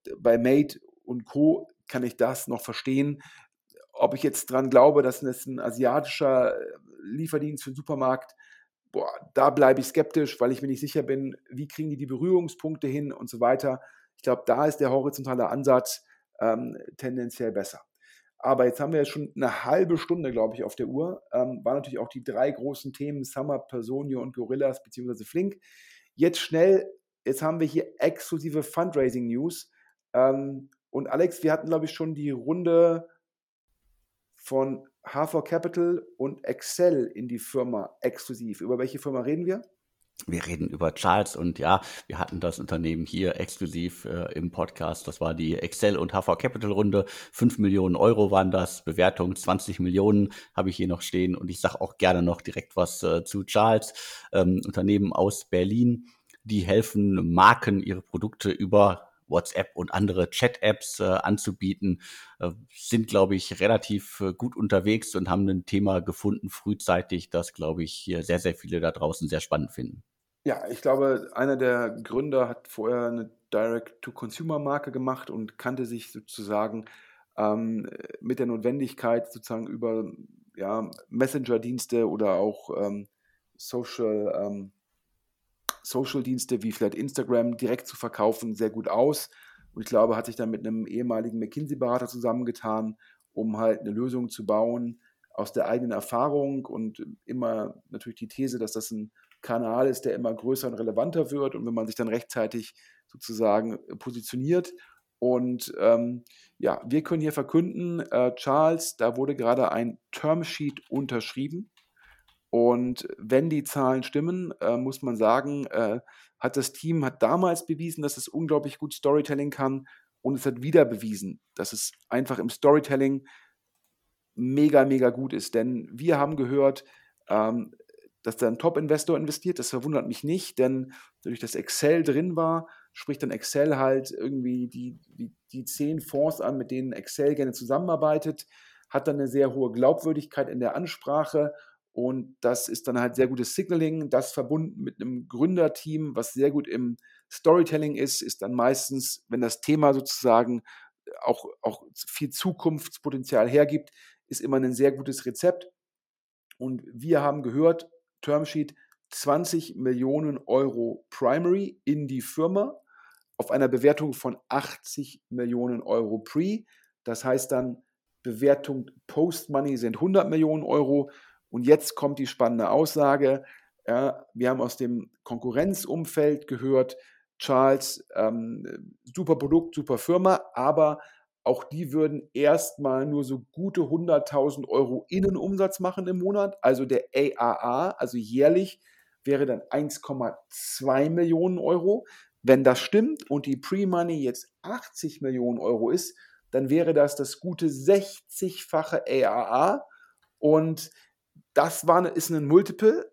Äh, bei Mate und Co. kann ich das noch verstehen ob ich jetzt dran glaube, dass es ein asiatischer äh, Lieferdienst für den Supermarkt, boah, da bleibe ich skeptisch, weil ich mir nicht sicher bin, wie kriegen die die Berührungspunkte hin und so weiter. Ich glaube, da ist der horizontale Ansatz ähm, tendenziell besser. Aber jetzt haben wir ja schon eine halbe Stunde, glaube ich, auf der Uhr. Ähm, waren natürlich auch die drei großen Themen Summer, Personio und Gorillas bzw. Flink. Jetzt schnell, jetzt haben wir hier exklusive Fundraising News. Ähm, und Alex, wir hatten, glaube ich, schon die Runde von H4 Capital und Excel in die Firma exklusiv. Über welche Firma reden wir? Wir reden über Charles und ja, wir hatten das Unternehmen hier exklusiv äh, im Podcast. Das war die Excel und HV Capital Runde. 5 Millionen Euro waren das. Bewertung 20 Millionen habe ich hier noch stehen. Und ich sage auch gerne noch direkt was äh, zu Charles, ähm, Unternehmen aus Berlin die helfen Marken ihre Produkte über WhatsApp und andere Chat-Apps äh, anzubieten, äh, sind, glaube ich, relativ äh, gut unterwegs und haben ein Thema gefunden frühzeitig, das, glaube ich, sehr, sehr viele da draußen sehr spannend finden. Ja, ich glaube, einer der Gründer hat vorher eine Direct-to-Consumer-Marke gemacht und kannte sich sozusagen ähm, mit der Notwendigkeit sozusagen über ja, Messenger-Dienste oder auch ähm, Social, ähm, Social-Dienste wie vielleicht Instagram direkt zu verkaufen sehr gut aus. Und ich glaube, hat sich dann mit einem ehemaligen McKinsey-Berater zusammengetan, um halt eine Lösung zu bauen aus der eigenen Erfahrung und immer natürlich die These, dass das ein Kanal ist, der immer größer und relevanter wird und wenn man sich dann rechtzeitig sozusagen positioniert. Und ähm, ja, wir können hier verkünden, äh, Charles, da wurde gerade ein Termsheet unterschrieben. Und wenn die Zahlen stimmen, äh, muss man sagen, äh, hat das Team hat damals bewiesen, dass es unglaublich gut Storytelling kann und es hat wieder bewiesen, dass es einfach im Storytelling mega, mega gut ist. Denn wir haben gehört, ähm, dass da ein Top-Investor investiert. Das verwundert mich nicht, denn dadurch, dass Excel drin war, spricht dann Excel halt irgendwie die, die, die zehn Fonds an, mit denen Excel gerne zusammenarbeitet, hat dann eine sehr hohe Glaubwürdigkeit in der Ansprache und das ist dann halt sehr gutes Signaling. Das verbunden mit einem Gründerteam, was sehr gut im Storytelling ist, ist dann meistens, wenn das Thema sozusagen auch, auch viel Zukunftspotenzial hergibt, ist immer ein sehr gutes Rezept. Und wir haben gehört, Termsheet 20 Millionen Euro Primary in die Firma auf einer Bewertung von 80 Millionen Euro Pre. Das heißt dann, Bewertung Post-Money sind 100 Millionen Euro. Und jetzt kommt die spannende Aussage. Ja, wir haben aus dem Konkurrenzumfeld gehört, Charles, ähm, super Produkt, super Firma, aber auch die würden erstmal nur so gute 100.000 Euro Innenumsatz machen im Monat. Also der AAA, also jährlich, wäre dann 1,2 Millionen Euro. Wenn das stimmt und die Pre-Money jetzt 80 Millionen Euro ist, dann wäre das das gute 60-fache AAA. Und das war, ist ein Multiple,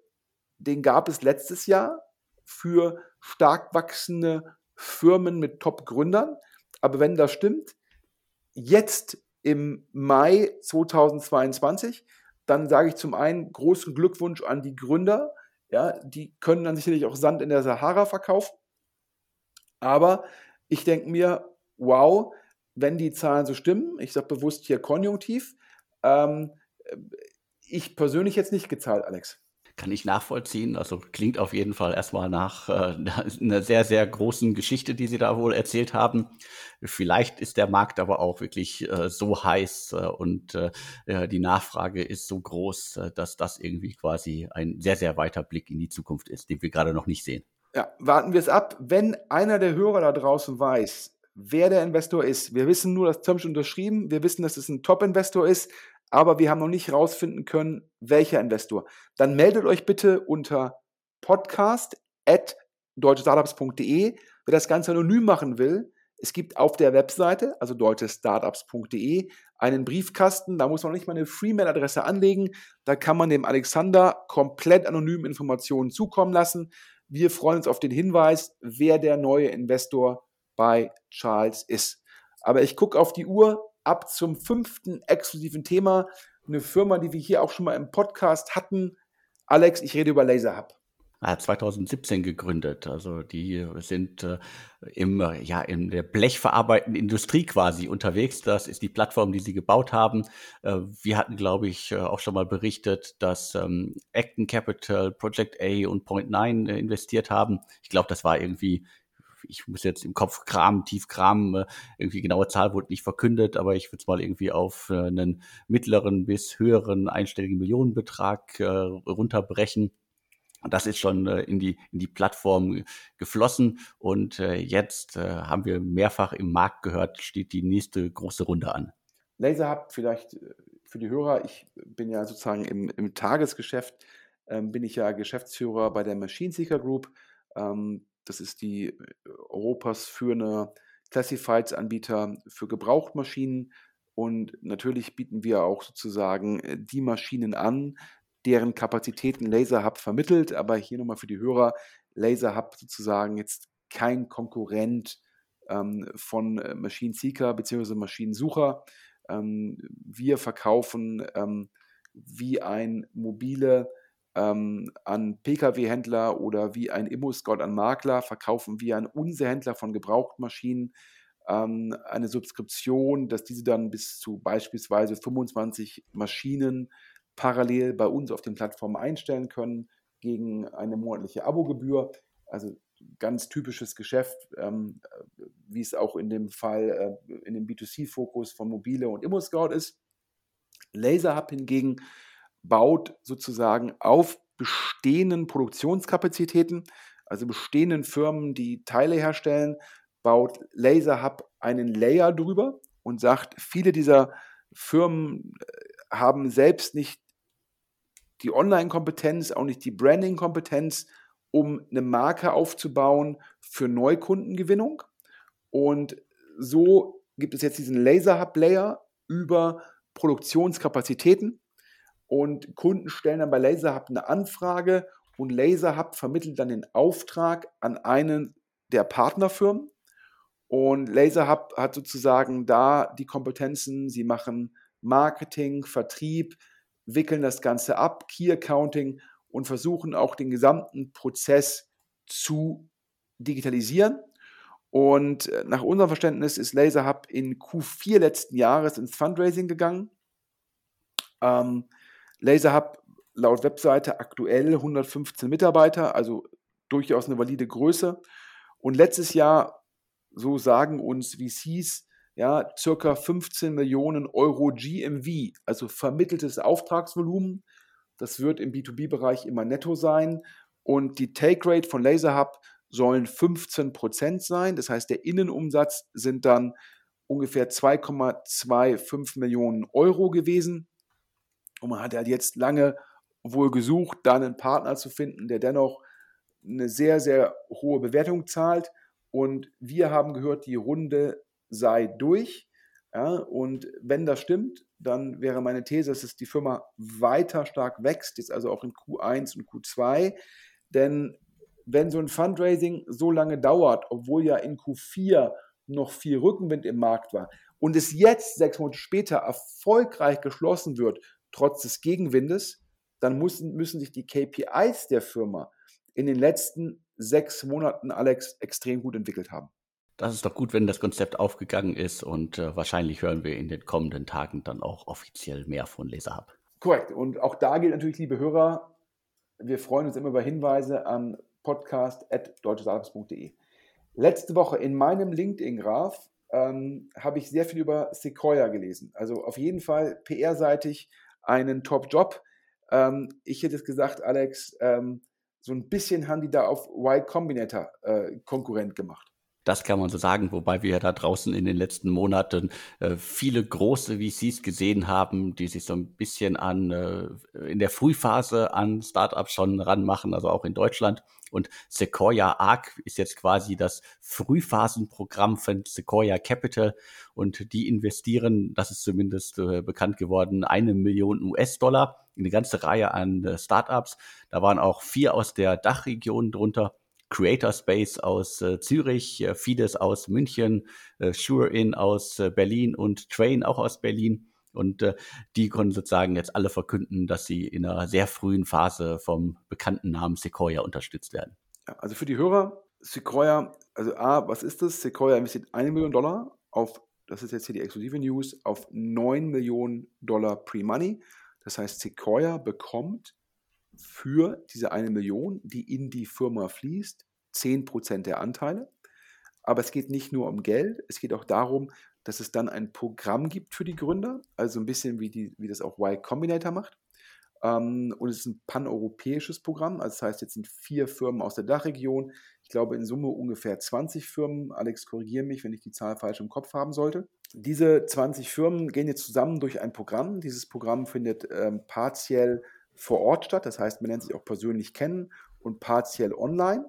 den gab es letztes Jahr für stark wachsende Firmen mit Top-Gründern. Aber wenn das stimmt, jetzt im Mai 2022, dann sage ich zum einen großen Glückwunsch an die Gründer. Ja, die können dann sicherlich auch Sand in der Sahara verkaufen. Aber ich denke mir, wow, wenn die Zahlen so stimmen, ich sage bewusst hier konjunktiv, ähm, ich persönlich jetzt nicht gezahlt, Alex kann ich nachvollziehen. Also klingt auf jeden Fall erstmal nach äh, [LAUGHS] einer sehr, sehr großen Geschichte, die Sie da wohl erzählt haben. Vielleicht ist der Markt aber auch wirklich äh, so heiß äh, und äh, die Nachfrage ist so groß, äh, dass das irgendwie quasi ein sehr, sehr weiter Blick in die Zukunft ist, den wir gerade noch nicht sehen. Ja, warten wir es ab. Wenn einer der Hörer da draußen weiß, wer der Investor ist, wir wissen nur, dass Termsheet unterschrieben, wir wissen, dass es ein Top-Investor ist, aber wir haben noch nicht herausfinden können, welcher Investor. Dann meldet euch bitte unter podcast.deutschestartups.de. Wer das Ganze anonym machen will, es gibt auf der Webseite, also deutschestartups.de, einen Briefkasten. Da muss man nicht mal eine Free-Mail-Adresse anlegen. Da kann man dem Alexander komplett anonym Informationen zukommen lassen. Wir freuen uns auf den Hinweis, wer der neue Investor bei Charles ist. Aber ich gucke auf die Uhr ab zum fünften exklusiven Thema. Eine Firma, die wir hier auch schon mal im Podcast hatten. Alex, ich rede über LaserHub. 2017 gegründet. Also die sind äh, im, ja, in der blechverarbeitenden Industrie quasi unterwegs. Das ist die Plattform, die sie gebaut haben. Äh, wir hatten, glaube ich, äh, auch schon mal berichtet, dass ähm, Acton Capital, Project A und Point Nine äh, investiert haben. Ich glaube, das war irgendwie ich muss jetzt im Kopf kramen, tief kramen, äh, irgendwie genaue Zahl wurde nicht verkündet, aber ich würde es mal irgendwie auf äh, einen mittleren bis höheren einstelligen Millionenbetrag äh, runterbrechen. Das ist schon äh, in, die, in die Plattform geflossen und äh, jetzt äh, haben wir mehrfach im Markt gehört, steht die nächste große Runde an. LaserHub vielleicht für die Hörer, ich bin ja sozusagen im, im Tagesgeschäft, ähm, bin ich ja Geschäftsführer bei der Machine Seeker Group. Ähm, das ist die äh, Europas führende Classifieds-Anbieter für Gebrauchtmaschinen. Und natürlich bieten wir auch sozusagen äh, die Maschinen an, deren Kapazitäten LaserHub vermittelt. Aber hier nochmal für die Hörer, Laser Hub sozusagen jetzt kein Konkurrent ähm, von äh, Machine Seeker bzw. Maschinensucher. Ähm, wir verkaufen ähm, wie ein mobile ähm, an Pkw-Händler oder wie ein Immo-Scout an Makler, verkaufen wir an unsere Händler von Gebrauchtmaschinen ähm, eine Subskription, dass diese dann bis zu beispielsweise 25 Maschinen parallel bei uns auf den Plattformen einstellen können gegen eine monatliche Abogebühr. Also ganz typisches Geschäft, ähm, wie es auch in dem Fall äh, in dem B2C-Fokus von Mobile und ImmoScout ist. LaserHub hingegen baut sozusagen auf bestehenden Produktionskapazitäten, also bestehenden Firmen, die Teile herstellen, baut LaserHub einen Layer drüber und sagt, viele dieser Firmen äh, haben selbst nicht die Online-Kompetenz, auch nicht die Branding-Kompetenz, um eine Marke aufzubauen für Neukundengewinnung. Und so gibt es jetzt diesen Laser-Hub-Layer über Produktionskapazitäten und Kunden stellen dann bei LaserHub eine Anfrage und LaserHub vermittelt dann den Auftrag an einen der Partnerfirmen. Und LaserHub hat sozusagen da die Kompetenzen, sie machen Marketing, Vertrieb, wickeln das Ganze ab, Key Accounting und versuchen auch den gesamten Prozess zu digitalisieren. Und äh, nach unserem Verständnis ist LaserHub in Q4 letzten Jahres ins Fundraising gegangen. Ähm, LaserHub laut Webseite aktuell 115 Mitarbeiter, also durchaus eine valide Größe. Und letztes Jahr, so sagen uns VCs, ja, circa 15 Millionen Euro GMV, also vermitteltes Auftragsvolumen. Das wird im B2B-Bereich immer netto sein. Und die Take Rate von LaserHub sollen 15 Prozent sein. Das heißt, der Innenumsatz sind dann ungefähr 2,25 Millionen Euro gewesen. Und man hat halt jetzt lange wohl gesucht, da einen Partner zu finden, der dennoch eine sehr, sehr hohe Bewertung zahlt. Und wir haben gehört, die Runde sei durch. Ja, und wenn das stimmt, dann wäre meine These, dass die Firma weiter stark wächst, jetzt also auch in Q1 und Q2. Denn wenn so ein Fundraising so lange dauert, obwohl ja in Q4 noch viel Rückenwind im Markt war und es jetzt sechs Monate später erfolgreich geschlossen wird, trotz des Gegenwindes, dann müssen, müssen sich die KPIs der Firma in den letzten sechs Monaten, Alex, extrem gut entwickelt haben. Das ist doch gut, wenn das Konzept aufgegangen ist und äh, wahrscheinlich hören wir in den kommenden Tagen dann auch offiziell mehr von LaserHub. Korrekt. Und auch da gilt natürlich, liebe Hörer, wir freuen uns immer über Hinweise an podcast.deutschesarbeits.de. Letzte Woche in meinem LinkedIn-Graph ähm, habe ich sehr viel über Sequoia gelesen. Also auf jeden Fall PR-seitig einen Top-Job. Ähm, ich hätte es gesagt, Alex, ähm, so ein bisschen haben die da auf Y Combinator äh, Konkurrent gemacht. Das kann man so sagen, wobei wir ja da draußen in den letzten Monaten äh, viele große VCs gesehen haben, die sich so ein bisschen an äh, in der Frühphase an Startups schon ranmachen, also auch in Deutschland. Und Sequoia Arc ist jetzt quasi das Frühphasenprogramm von Sequoia Capital und die investieren, das ist zumindest äh, bekannt geworden, eine Million US-Dollar in eine ganze Reihe an äh, Startups. Da waren auch vier aus der Dachregion drunter. Creator Space aus äh, Zürich, äh, Fides aus München, äh, SureIn aus äh, Berlin und Train auch aus Berlin. Und äh, die konnten sozusagen jetzt alle verkünden, dass sie in einer sehr frühen Phase vom bekannten Namen Sequoia unterstützt werden. Ja, also für die Hörer, Sequoia, also A, was ist das? Sequoia investiert eine Million Dollar auf, das ist jetzt hier die exklusive News, auf 9 Millionen Dollar Pre-Money. Das heißt, Sequoia bekommt für diese eine Million, die in die Firma fließt, 10% der Anteile. Aber es geht nicht nur um Geld, es geht auch darum, dass es dann ein Programm gibt für die Gründer, also ein bisschen wie, die, wie das auch Y Combinator macht. Ähm, und es ist ein paneuropäisches Programm, also das heißt, jetzt sind vier Firmen aus der Dachregion, ich glaube in Summe ungefähr 20 Firmen. Alex, korrigiere mich, wenn ich die Zahl falsch im Kopf haben sollte. Diese 20 Firmen gehen jetzt zusammen durch ein Programm. Dieses Programm findet ähm, partiell vor Ort statt, das heißt, man lernt sich auch persönlich kennen und partiell online.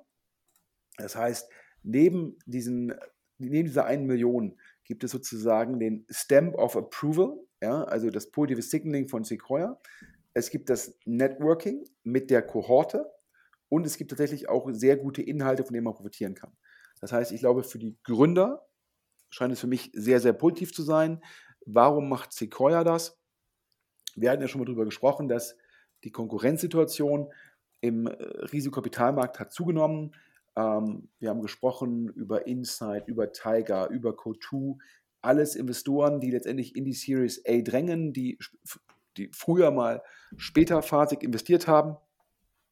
Das heißt, neben, diesen, neben dieser einen Million gibt es sozusagen den Stamp of Approval, ja, also das positive Signaling von Sequoia. Es gibt das Networking mit der Kohorte und es gibt tatsächlich auch sehr gute Inhalte, von denen man profitieren kann. Das heißt, ich glaube, für die Gründer scheint es für mich sehr, sehr positiv zu sein. Warum macht Sequoia das? Wir hatten ja schon mal darüber gesprochen, dass die Konkurrenzsituation im äh, Risikokapitalmarkt hat zugenommen. Ähm, wir haben gesprochen über Insight, über Tiger, über Co2. Alles Investoren, die letztendlich in die Series A drängen, die, die früher mal späterphasig investiert haben.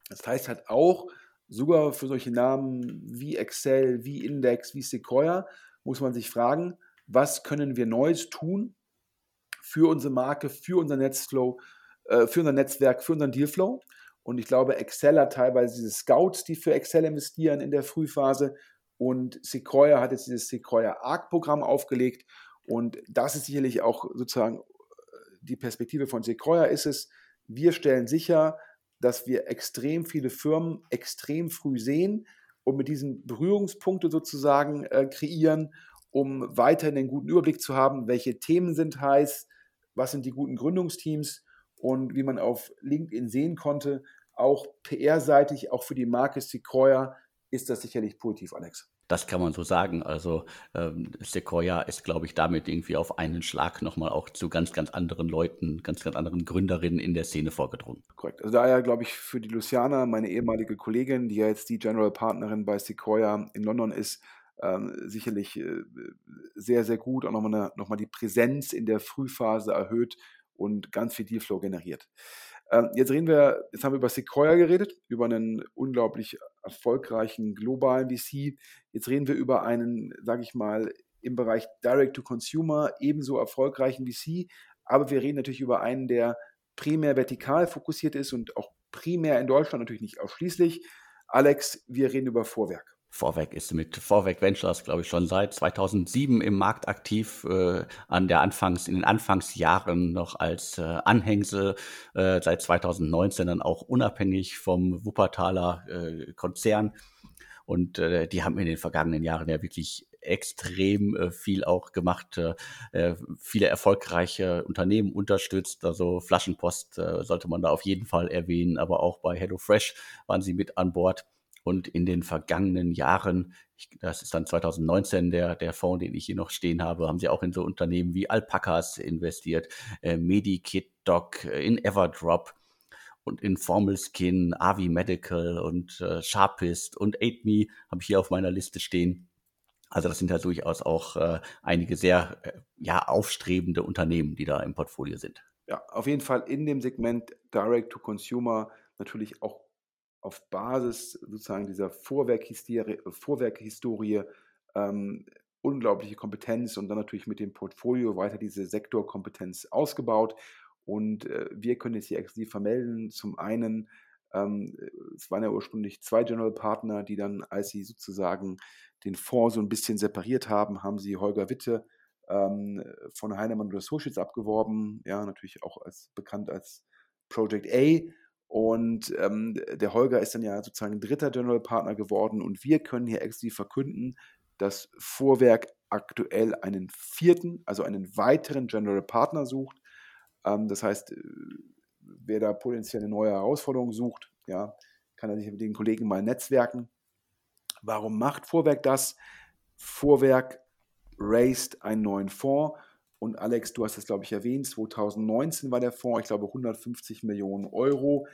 Das heißt halt auch, sogar für solche Namen wie Excel, wie Index, wie Sequoia, muss man sich fragen, was können wir Neues tun für unsere Marke, für unser Netzflow, für unser Netzwerk, für unseren Dealflow. Und ich glaube, Excel hat teilweise diese Scouts, die für Excel investieren in der Frühphase. Und Sequoia hat jetzt dieses Sequoia ARC-Programm aufgelegt. Und das ist sicherlich auch sozusagen äh, die Perspektive von Sequoia ist es, wir stellen sicher, dass wir extrem viele Firmen extrem früh sehen und mit diesen Berührungspunkten sozusagen äh, kreieren, um weiterhin einen guten Überblick zu haben, welche Themen sind heiß, was sind die guten Gründungsteams und wie man auf LinkedIn sehen konnte, auch PR-seitig, auch für die Marke Sequoia ist das sicherlich positiv, Alex. Das kann man so sagen. Also ähm, Sequoia ist, glaube ich, damit irgendwie auf einen Schlag nochmal auch zu ganz, ganz anderen Leuten, ganz, ganz anderen Gründerinnen in der Szene vorgedrungen. Korrekt. Also daher glaube ich für die Luciana, meine ehemalige Kollegin, die ja jetzt die General Partnerin bei Sequoia in London ist, ähm, sicherlich äh, sehr, sehr gut. Auch nochmal, eine, die Präsenz in der Frühphase erhöht und ganz viel Dealflow generiert. Ähm, jetzt reden wir, jetzt haben wir über Sequoia geredet, über einen unglaublich erfolgreichen globalen VC. Jetzt reden wir über einen, sage ich mal, im Bereich Direct-to-Consumer ebenso erfolgreichen VC. Aber wir reden natürlich über einen, der primär vertikal fokussiert ist und auch primär in Deutschland natürlich nicht ausschließlich. Alex, wir reden über Vorwerk. Vorwerk ist mit Vorwerk Ventures, glaube ich, schon seit 2007 im Markt aktiv, äh, an der Anfangs, in den Anfangsjahren noch als äh, Anhängsel, äh, seit 2019 dann auch unabhängig vom Wuppertaler äh, Konzern. Und äh, die haben in den vergangenen Jahren ja wirklich extrem äh, viel auch gemacht, äh, viele erfolgreiche Unternehmen unterstützt. Also Flaschenpost äh, sollte man da auf jeden Fall erwähnen, aber auch bei HelloFresh waren sie mit an Bord. Und in den vergangenen Jahren, ich, das ist dann 2019 der, der Fonds, den ich hier noch stehen habe, haben sie auch in so Unternehmen wie Alpacas investiert, äh, Medikit Doc, äh, in Everdrop und in Formal Skin, Avi Medical und äh, Sharpist und AidMe habe ich hier auf meiner Liste stehen. Also das sind ja durchaus auch äh, einige sehr äh, ja, aufstrebende Unternehmen, die da im Portfolio sind. Ja, auf jeden Fall in dem Segment Direct to Consumer natürlich auch auf Basis sozusagen dieser Vorwerkhistorie, ähm, unglaubliche Kompetenz und dann natürlich mit dem Portfolio weiter diese Sektorkompetenz ausgebaut. Und äh, wir können jetzt hier exklusiv vermelden. Zum einen, ähm, es waren ja ursprünglich zwei General Partner, die dann, als sie sozusagen den Fonds so ein bisschen separiert haben, haben sie Holger Witte ähm, von Heinemann und Associates abgeworben. Ja, natürlich auch als bekannt als Project A und ähm, der Holger ist dann ja sozusagen dritter General Partner geworden und wir können hier exklusiv verkünden, dass Vorwerk aktuell einen vierten, also einen weiteren General Partner sucht. Ähm, das heißt, äh, wer da potenziell eine neue Herausforderung sucht, ja, kann er sich mit den Kollegen mal netzwerken. Warum macht Vorwerk das? Vorwerk raised einen neuen Fonds und Alex, du hast es, glaube ich, erwähnt, 2019 war der Fonds, ich glaube, 150 Millionen Euro.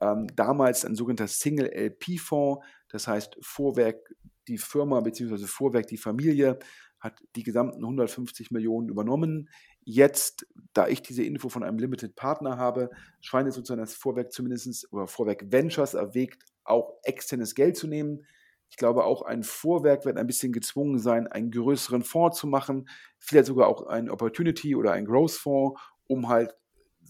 Ähm, damals ein sogenannter Single-LP-Fonds, das heißt, Vorwerk, die Firma bzw. Vorwerk, die Familie, hat die gesamten 150 Millionen übernommen. Jetzt, da ich diese Info von einem Limited Partner habe, scheint es sozusagen das Vorwerk zumindest, oder Vorwerk Ventures erwägt, auch externes Geld zu nehmen. Ich glaube, auch ein Vorwerk wird ein bisschen gezwungen sein, einen größeren Fonds zu machen, vielleicht sogar auch ein Opportunity oder ein Growth Fonds, um halt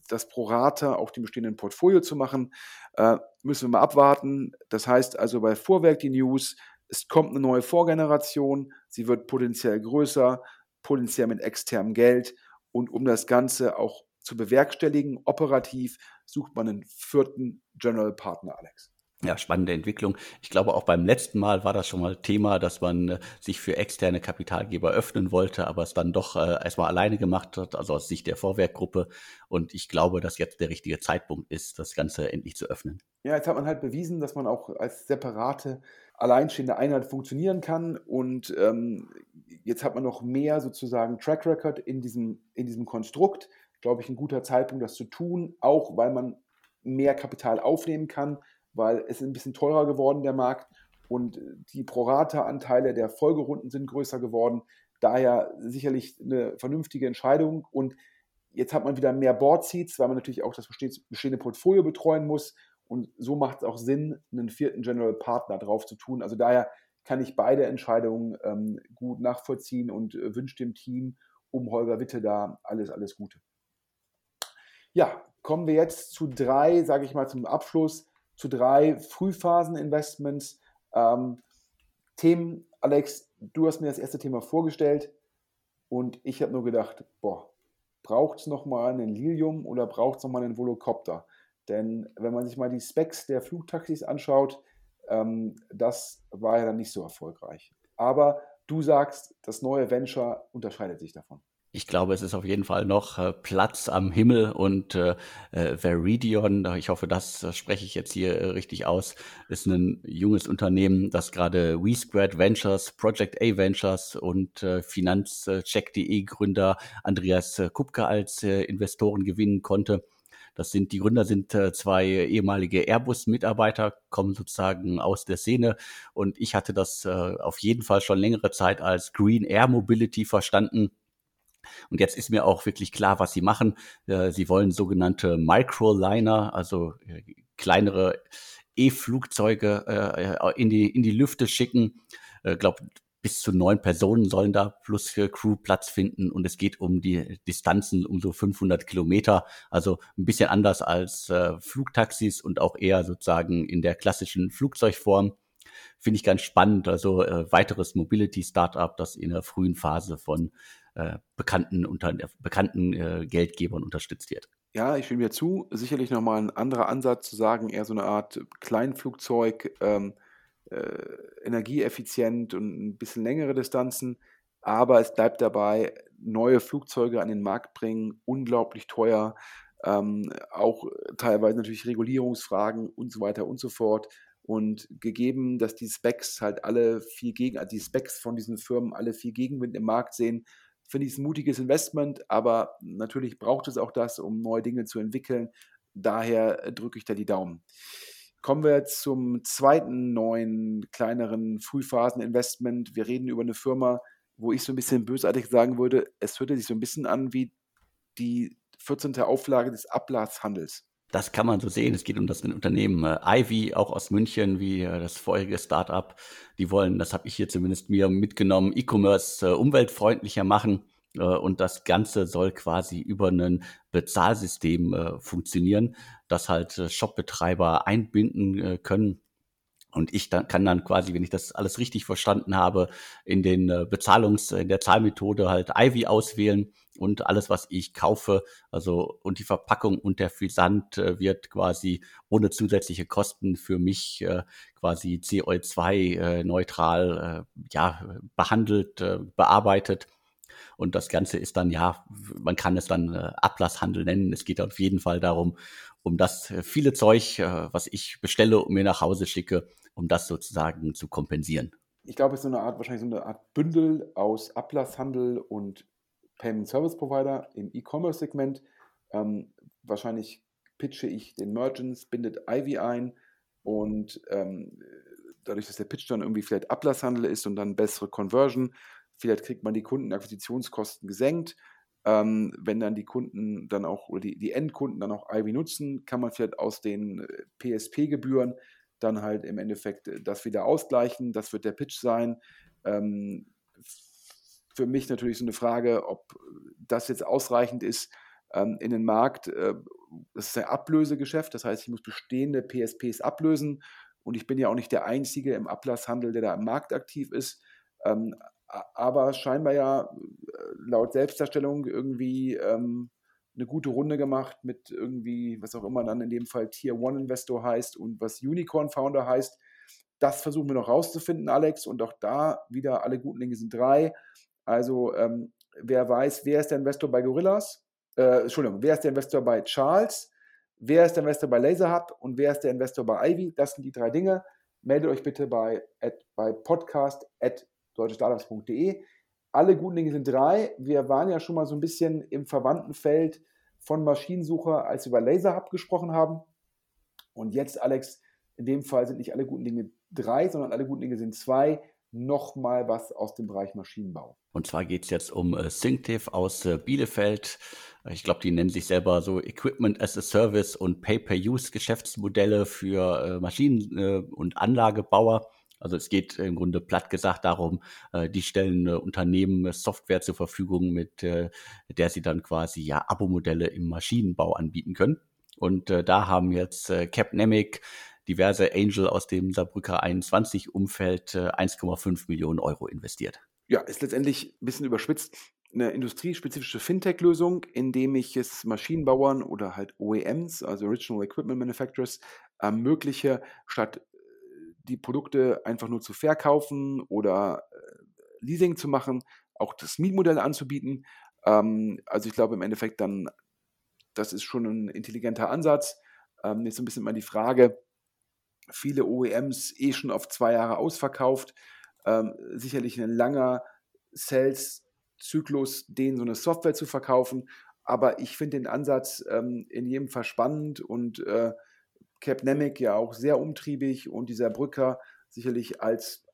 das Pro Rata auf dem bestehenden Portfolio zu machen. Äh, müssen wir mal abwarten. Das heißt also bei Vorwerk die News, es kommt eine neue Vorgeneration, sie wird potenziell größer, potenziell mit externem Geld und um das Ganze auch zu bewerkstelligen, operativ, sucht man einen vierten General Partner, Alex. Ja, spannende Entwicklung. Ich glaube, auch beim letzten Mal war das schon mal Thema, dass man äh, sich für externe Kapitalgeber öffnen wollte, aber es dann doch äh, erstmal alleine gemacht hat, also aus Sicht der Vorwerkgruppe. Und ich glaube, dass jetzt der richtige Zeitpunkt ist, das Ganze endlich zu öffnen. Ja, jetzt hat man halt bewiesen, dass man auch als separate, alleinstehende Einheit funktionieren kann. Und ähm, jetzt hat man noch mehr sozusagen Track Record in diesem, in diesem Konstrukt. Glaube ich, ein guter Zeitpunkt, das zu tun, auch weil man mehr Kapital aufnehmen kann weil es ist ein bisschen teurer geworden, der Markt, und die Prorata-Anteile der Folgerunden sind größer geworden. Daher sicherlich eine vernünftige Entscheidung. Und jetzt hat man wieder mehr Board-Seats, weil man natürlich auch das bestehende Portfolio betreuen muss. Und so macht es auch Sinn, einen vierten General Partner drauf zu tun. Also daher kann ich beide Entscheidungen ähm, gut nachvollziehen und äh, wünsche dem Team um Holger Witte da alles, alles Gute. Ja, kommen wir jetzt zu drei, sage ich mal, zum Abschluss zu drei Frühphasen-Investments. Ähm, Themen, Alex, du hast mir das erste Thema vorgestellt und ich habe nur gedacht, boah, braucht es nochmal einen Lilium oder braucht es nochmal einen Volocopter? Denn wenn man sich mal die Specs der Flugtaxis anschaut, ähm, das war ja dann nicht so erfolgreich. Aber du sagst, das neue Venture unterscheidet sich davon. Ich glaube, es ist auf jeden Fall noch äh, Platz am Himmel und äh, äh Veridion, ich hoffe, das, das spreche ich jetzt hier äh, richtig aus, ist ein junges Unternehmen, das gerade WeSquared Ventures, Project A Ventures und äh, Finanzcheck.de Gründer Andreas Kupke als äh, Investoren gewinnen konnte. Das sind, die Gründer sind zwei ehemalige Airbus-Mitarbeiter, kommen sozusagen aus der Szene. Und ich hatte das äh, auf jeden Fall schon längere Zeit als Green Air Mobility verstanden und jetzt ist mir auch wirklich klar, was sie machen. Äh, sie wollen sogenannte Microliner, also äh, kleinere E-Flugzeuge äh, in, die, in die Lüfte schicken. Ich glaube, bis zu neun Personen sollen da plus Crew Platz finden und es geht um die Distanzen um so 500 Kilometer, also ein bisschen anders als Flugtaxis und auch eher sozusagen in der klassischen Flugzeugform. Finde ich ganz spannend, also äh, weiteres Mobility Startup, das in der frühen Phase von äh, bekannten, unter, bekannten äh, Geldgebern unterstützt wird. Ja, ich stimme dir zu. Sicherlich nochmal ein anderer Ansatz zu sagen, eher so eine Art Kleinflugzeug, ähm, äh, energieeffizient und ein bisschen längere Distanzen. Aber es bleibt dabei, neue Flugzeuge an den Markt bringen, unglaublich teuer, ähm, auch teilweise natürlich Regulierungsfragen und so weiter und so fort. Und gegeben, dass die Specs halt alle viel gegen, also die Specs von diesen Firmen alle viel Gegenwind im Markt sehen, finde ich es ein mutiges Investment, aber natürlich braucht es auch das, um neue Dinge zu entwickeln. Daher äh, drücke ich da die Daumen. Kommen wir zum zweiten neuen, kleineren Frühphasen-Investment. Wir reden über eine Firma, wo ich so ein bisschen bösartig sagen würde, es hörte sich so ein bisschen an wie die 14. Auflage des Ablasshandels. Das kann man so sehen. Es geht um das Unternehmen äh, Ivy, auch aus München, wie äh, das vorherige Startup. Die wollen, das habe ich hier zumindest mir mitgenommen, E-Commerce äh, umweltfreundlicher machen. Äh, und das Ganze soll quasi über ein Bezahlsystem äh, funktionieren, das halt äh, Shopbetreiber einbinden können und ich dann, kann dann quasi, wenn ich das alles richtig verstanden habe, in den äh, Bezahlungs-, in der Zahlmethode halt Ivy auswählen und alles, was ich kaufe, also und die Verpackung und der Versand äh, wird quasi ohne zusätzliche Kosten für mich äh, quasi CO2-neutral äh, ja, behandelt, äh, bearbeitet. Und das Ganze ist dann, ja, man kann es dann äh, Ablasshandel nennen. Es geht auf jeden Fall darum, um das äh, viele Zeug, äh, was ich bestelle und mir nach Hause schicke, um das sozusagen zu kompensieren. Ich glaube, es ist so eine Art, wahrscheinlich so eine Art Bündel aus Ablasshandel und Payment Service Provider im E-Commerce-Segment. Ähm, wahrscheinlich pitche ich den Merchants, bindet Ivy ein und ähm, dadurch, dass der Pitch dann irgendwie vielleicht Ablasshandel ist und dann bessere Conversion, vielleicht kriegt man die Kundenakquisitionskosten gesenkt. Ähm, wenn dann die Kunden dann auch, oder die, die Endkunden dann auch Ivy nutzen, kann man vielleicht aus den PSP-Gebühren dann halt im Endeffekt äh, das wieder ausgleichen. Das wird der Pitch sein. Ähm, für mich natürlich so eine Frage, ob das jetzt ausreichend ist ähm, in den Markt. Äh, das ist ein Ablösegeschäft, das heißt, ich muss bestehende PSPs ablösen und ich bin ja auch nicht der Einzige im Ablasshandel, der da am Markt aktiv ist. Ähm, aber scheinbar ja äh, laut Selbstdarstellung irgendwie ähm, eine gute Runde gemacht mit irgendwie, was auch immer dann in dem Fall Tier One Investor heißt und was Unicorn Founder heißt. Das versuchen wir noch rauszufinden, Alex. Und auch da wieder alle guten Dinge sind drei. Also ähm, wer weiß, wer ist der Investor bei Gorillas? Äh, Entschuldigung, wer ist der Investor bei Charles? Wer ist der Investor bei LaserHub und wer ist der Investor bei Ivy? Das sind die drei Dinge. Meldet euch bitte bei, at, bei podcast.deutschestartups.de. Alle guten Dinge sind drei. Wir waren ja schon mal so ein bisschen im verwandten Feld von Maschinensucher, als wir über LaserHub gesprochen haben. Und jetzt, Alex, in dem Fall sind nicht alle guten Dinge drei, sondern alle guten Dinge sind zwei. Nochmal was aus dem Bereich Maschinenbau. Und zwar geht es jetzt um äh, Synctive aus äh, Bielefeld. Ich glaube, die nennen sich selber so Equipment as a Service und Pay-per-Use-Geschäftsmodelle für äh, Maschinen- äh, und Anlagebauer. Also es geht im Grunde platt gesagt darum, äh, die stellen äh, Unternehmen Software zur Verfügung, mit äh, der sie dann quasi ja Abo-Modelle im Maschinenbau anbieten können. Und äh, da haben jetzt äh, Capnemic, diverse Angel aus dem Saarbrücker 21-Umfeld äh, 1,5 Millionen Euro investiert. Ja, ist letztendlich ein bisschen überspitzt eine industriespezifische Fintech-Lösung, indem ich es Maschinenbauern oder halt OEMs, also Original Equipment Manufacturers, ermögliche, statt die Produkte einfach nur zu verkaufen oder äh, Leasing zu machen, auch das Mietmodell anzubieten. Ähm, also ich glaube im Endeffekt dann, das ist schon ein intelligenter Ansatz. Ähm, jetzt ein bisschen mal die Frage, viele OEMs eh schon auf zwei Jahre ausverkauft, ähm, sicherlich ein langer Sales-Zyklus, denen so eine Software zu verkaufen. Aber ich finde den Ansatz ähm, in jedem Fall spannend und äh, Capnemic ja auch sehr umtriebig und dieser Brücker sicherlich als,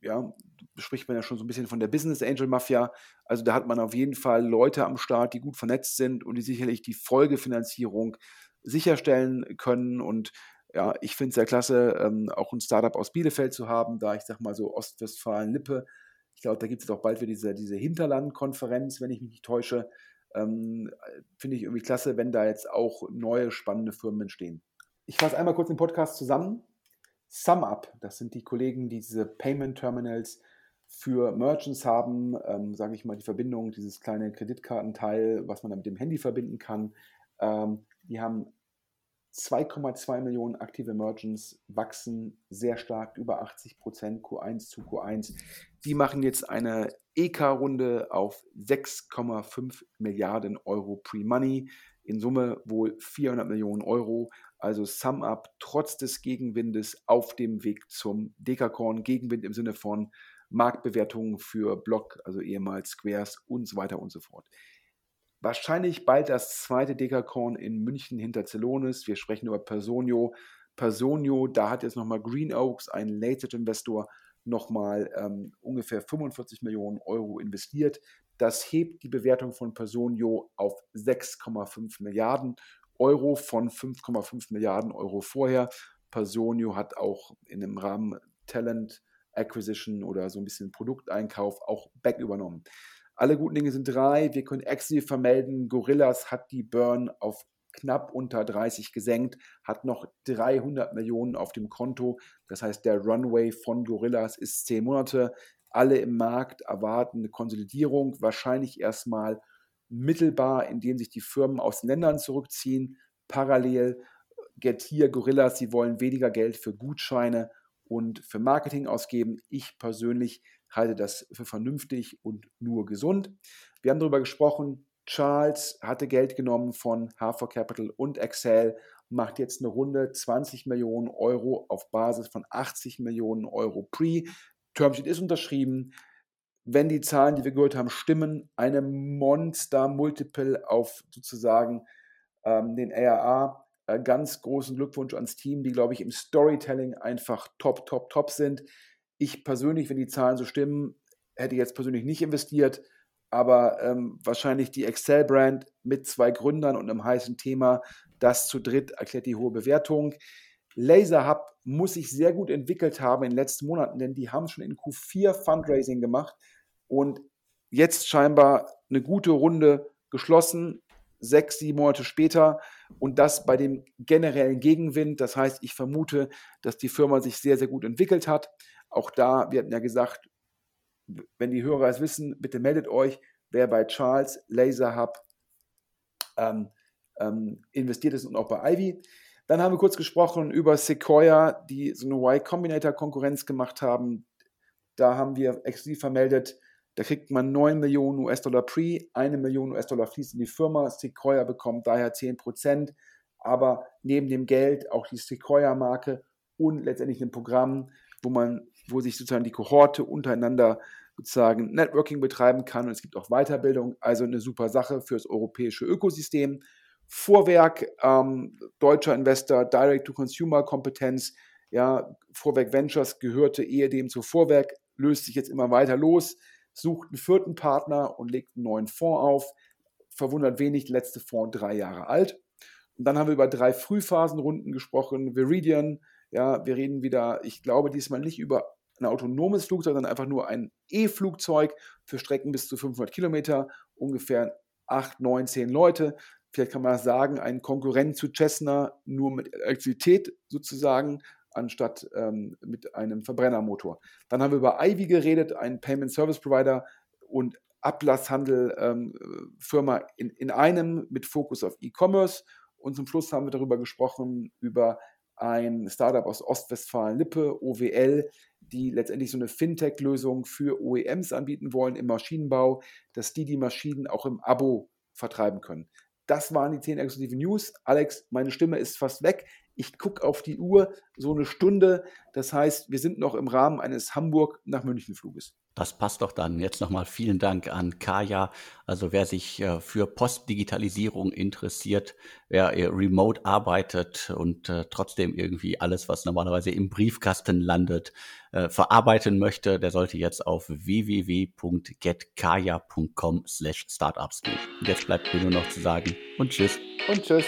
ja, spricht man ja schon so ein bisschen von der Business Angel Mafia. Also da hat man auf jeden Fall Leute am Start, die gut vernetzt sind und die sicherlich die Folgefinanzierung sicherstellen können. Und ja, ich finde es sehr klasse, ähm, auch ein Startup aus Bielefeld zu haben, da ich sag mal so Ostwestfalen-Lippe. Ich glaube, da gibt es auch bald wieder diese, diese Hinterland-Konferenz, wenn ich mich nicht täusche. Ähm, finde ich irgendwie klasse, wenn da jetzt auch neue spannende Firmen entstehen. Ich fasse einmal kurz den Podcast zusammen. SumUp, das sind die Kollegen, die diese Payment Terminals für Merchants haben, ähm, sage ich mal, die Verbindung, dieses kleine Kreditkartenteil, was man dann mit dem Handy verbinden kann. Ähm, die haben 2,2 Millionen aktive Merchants, wachsen sehr stark, über 80 Prozent Q1 zu Q1. Die machen jetzt eine EK-Runde auf 6,5 Milliarden Euro Pre-Money, in Summe wohl 400 Millionen Euro. Also Sum Up trotz des Gegenwindes auf dem Weg zum Dekakorn. Gegenwind im Sinne von Marktbewertungen für Block, also ehemals Squares und so weiter und so fort. Wahrscheinlich bald das zweite Dekakorn in München hinter Celonis. Wir sprechen über Personio. Personio, da hat jetzt nochmal Green Oaks, ein Late-Investor, nochmal ähm, ungefähr 45 Millionen Euro investiert. Das hebt die Bewertung von Personio auf 6,5 Milliarden Euro von 5,5 Milliarden Euro vorher. Personio hat auch in dem Rahmen Talent Acquisition oder so ein bisschen Produkteinkauf auch back übernommen. Alle guten Dinge sind drei. Wir können Exi vermelden. Gorillas hat die Burn auf knapp unter 30 gesenkt, hat noch 300 Millionen auf dem Konto. Das heißt, der Runway von Gorillas ist zehn Monate. Alle im Markt erwarten eine Konsolidierung, wahrscheinlich erstmal mittelbar, indem sich die Firmen aus Ländern zurückziehen. Parallel Getir, Gorillas, sie wollen weniger Geld für Gutscheine und für Marketing ausgeben. Ich persönlich halte das für vernünftig und nur gesund. Wir haben darüber gesprochen, Charles hatte Geld genommen von H4 Capital und Excel, macht jetzt eine Runde 20 Millionen Euro auf Basis von 80 Millionen Euro Pre. Termsheet ist unterschrieben wenn die Zahlen, die wir gehört haben, stimmen, eine Monster-Multiple auf sozusagen ähm, den ARA. Äh, ganz großen Glückwunsch ans Team, die, glaube ich, im Storytelling einfach top, top, top sind. Ich persönlich, wenn die Zahlen so stimmen, hätte jetzt persönlich nicht investiert, aber ähm, wahrscheinlich die Excel-Brand mit zwei Gründern und einem heißen Thema, das zu dritt erklärt die hohe Bewertung. Laser Hub muss sich sehr gut entwickelt haben in den letzten Monaten, denn die haben schon in Q4 Fundraising gemacht und jetzt scheinbar eine gute Runde geschlossen, sechs, sieben Monate später und das bei dem generellen Gegenwind. Das heißt, ich vermute, dass die Firma sich sehr, sehr gut entwickelt hat. Auch da, wir hatten ja gesagt, wenn die Hörer es wissen, bitte meldet euch, wer bei Charles Laser Hub ähm, ähm, investiert ist und auch bei Ivy. Dann haben wir kurz gesprochen über Sequoia, die so eine Y Combinator Konkurrenz gemacht haben. Da haben wir exklusiv vermeldet, da kriegt man 9 Millionen US-Dollar Pre, 1 Million US-Dollar fließt in die Firma. Sequoia bekommt daher 10 Prozent. Aber neben dem Geld auch die Sequoia-Marke und letztendlich ein Programm, wo man, wo sich sozusagen die Kohorte untereinander sozusagen Networking betreiben kann und es gibt auch Weiterbildung, also eine super Sache fürs europäische Ökosystem. Vorwerk, ähm, deutscher Investor, Direct-to-Consumer-Kompetenz, ja, Vorwerk Ventures gehörte ehedem zu Vorwerk, löst sich jetzt immer weiter los, sucht einen vierten Partner und legt einen neuen Fonds auf. Verwundert wenig, letzte Fonds drei Jahre alt. Und dann haben wir über drei Frühphasenrunden gesprochen. Viridian, ja, wir reden wieder, ich glaube diesmal nicht über ein autonomes Flugzeug, sondern einfach nur ein E-Flugzeug für Strecken bis zu 500 Kilometer, ungefähr 8, 9, 10 Leute. Vielleicht kann man das sagen, ein Konkurrent zu Cessna, nur mit Elektrizität sozusagen, anstatt ähm, mit einem Verbrennermotor. Dann haben wir über Ivy geredet, ein Payment Service Provider und Ablasshandel ähm, in, in einem mit Fokus auf E-Commerce. Und zum Schluss haben wir darüber gesprochen, über ein Startup aus Ostwestfalen-Lippe, OWL, die letztendlich so eine Fintech-Lösung für OEMs anbieten wollen im Maschinenbau, dass die die Maschinen auch im Abo vertreiben können. Das waren die 10 exklusive News. Alex, meine Stimme ist fast weg. Ich gucke auf die Uhr, so eine Stunde. Das heißt, wir sind noch im Rahmen eines Hamburg nach München Fluges. Das passt doch dann. Jetzt nochmal vielen Dank an Kaya. Also wer sich äh, für Postdigitalisierung interessiert, wer remote arbeitet und äh, trotzdem irgendwie alles, was normalerweise im Briefkasten landet, äh, verarbeiten möchte, der sollte jetzt auf www.getkaya.com slash startups gehen. Und jetzt bleibt mir nur noch zu sagen und tschüss. Und tschüss.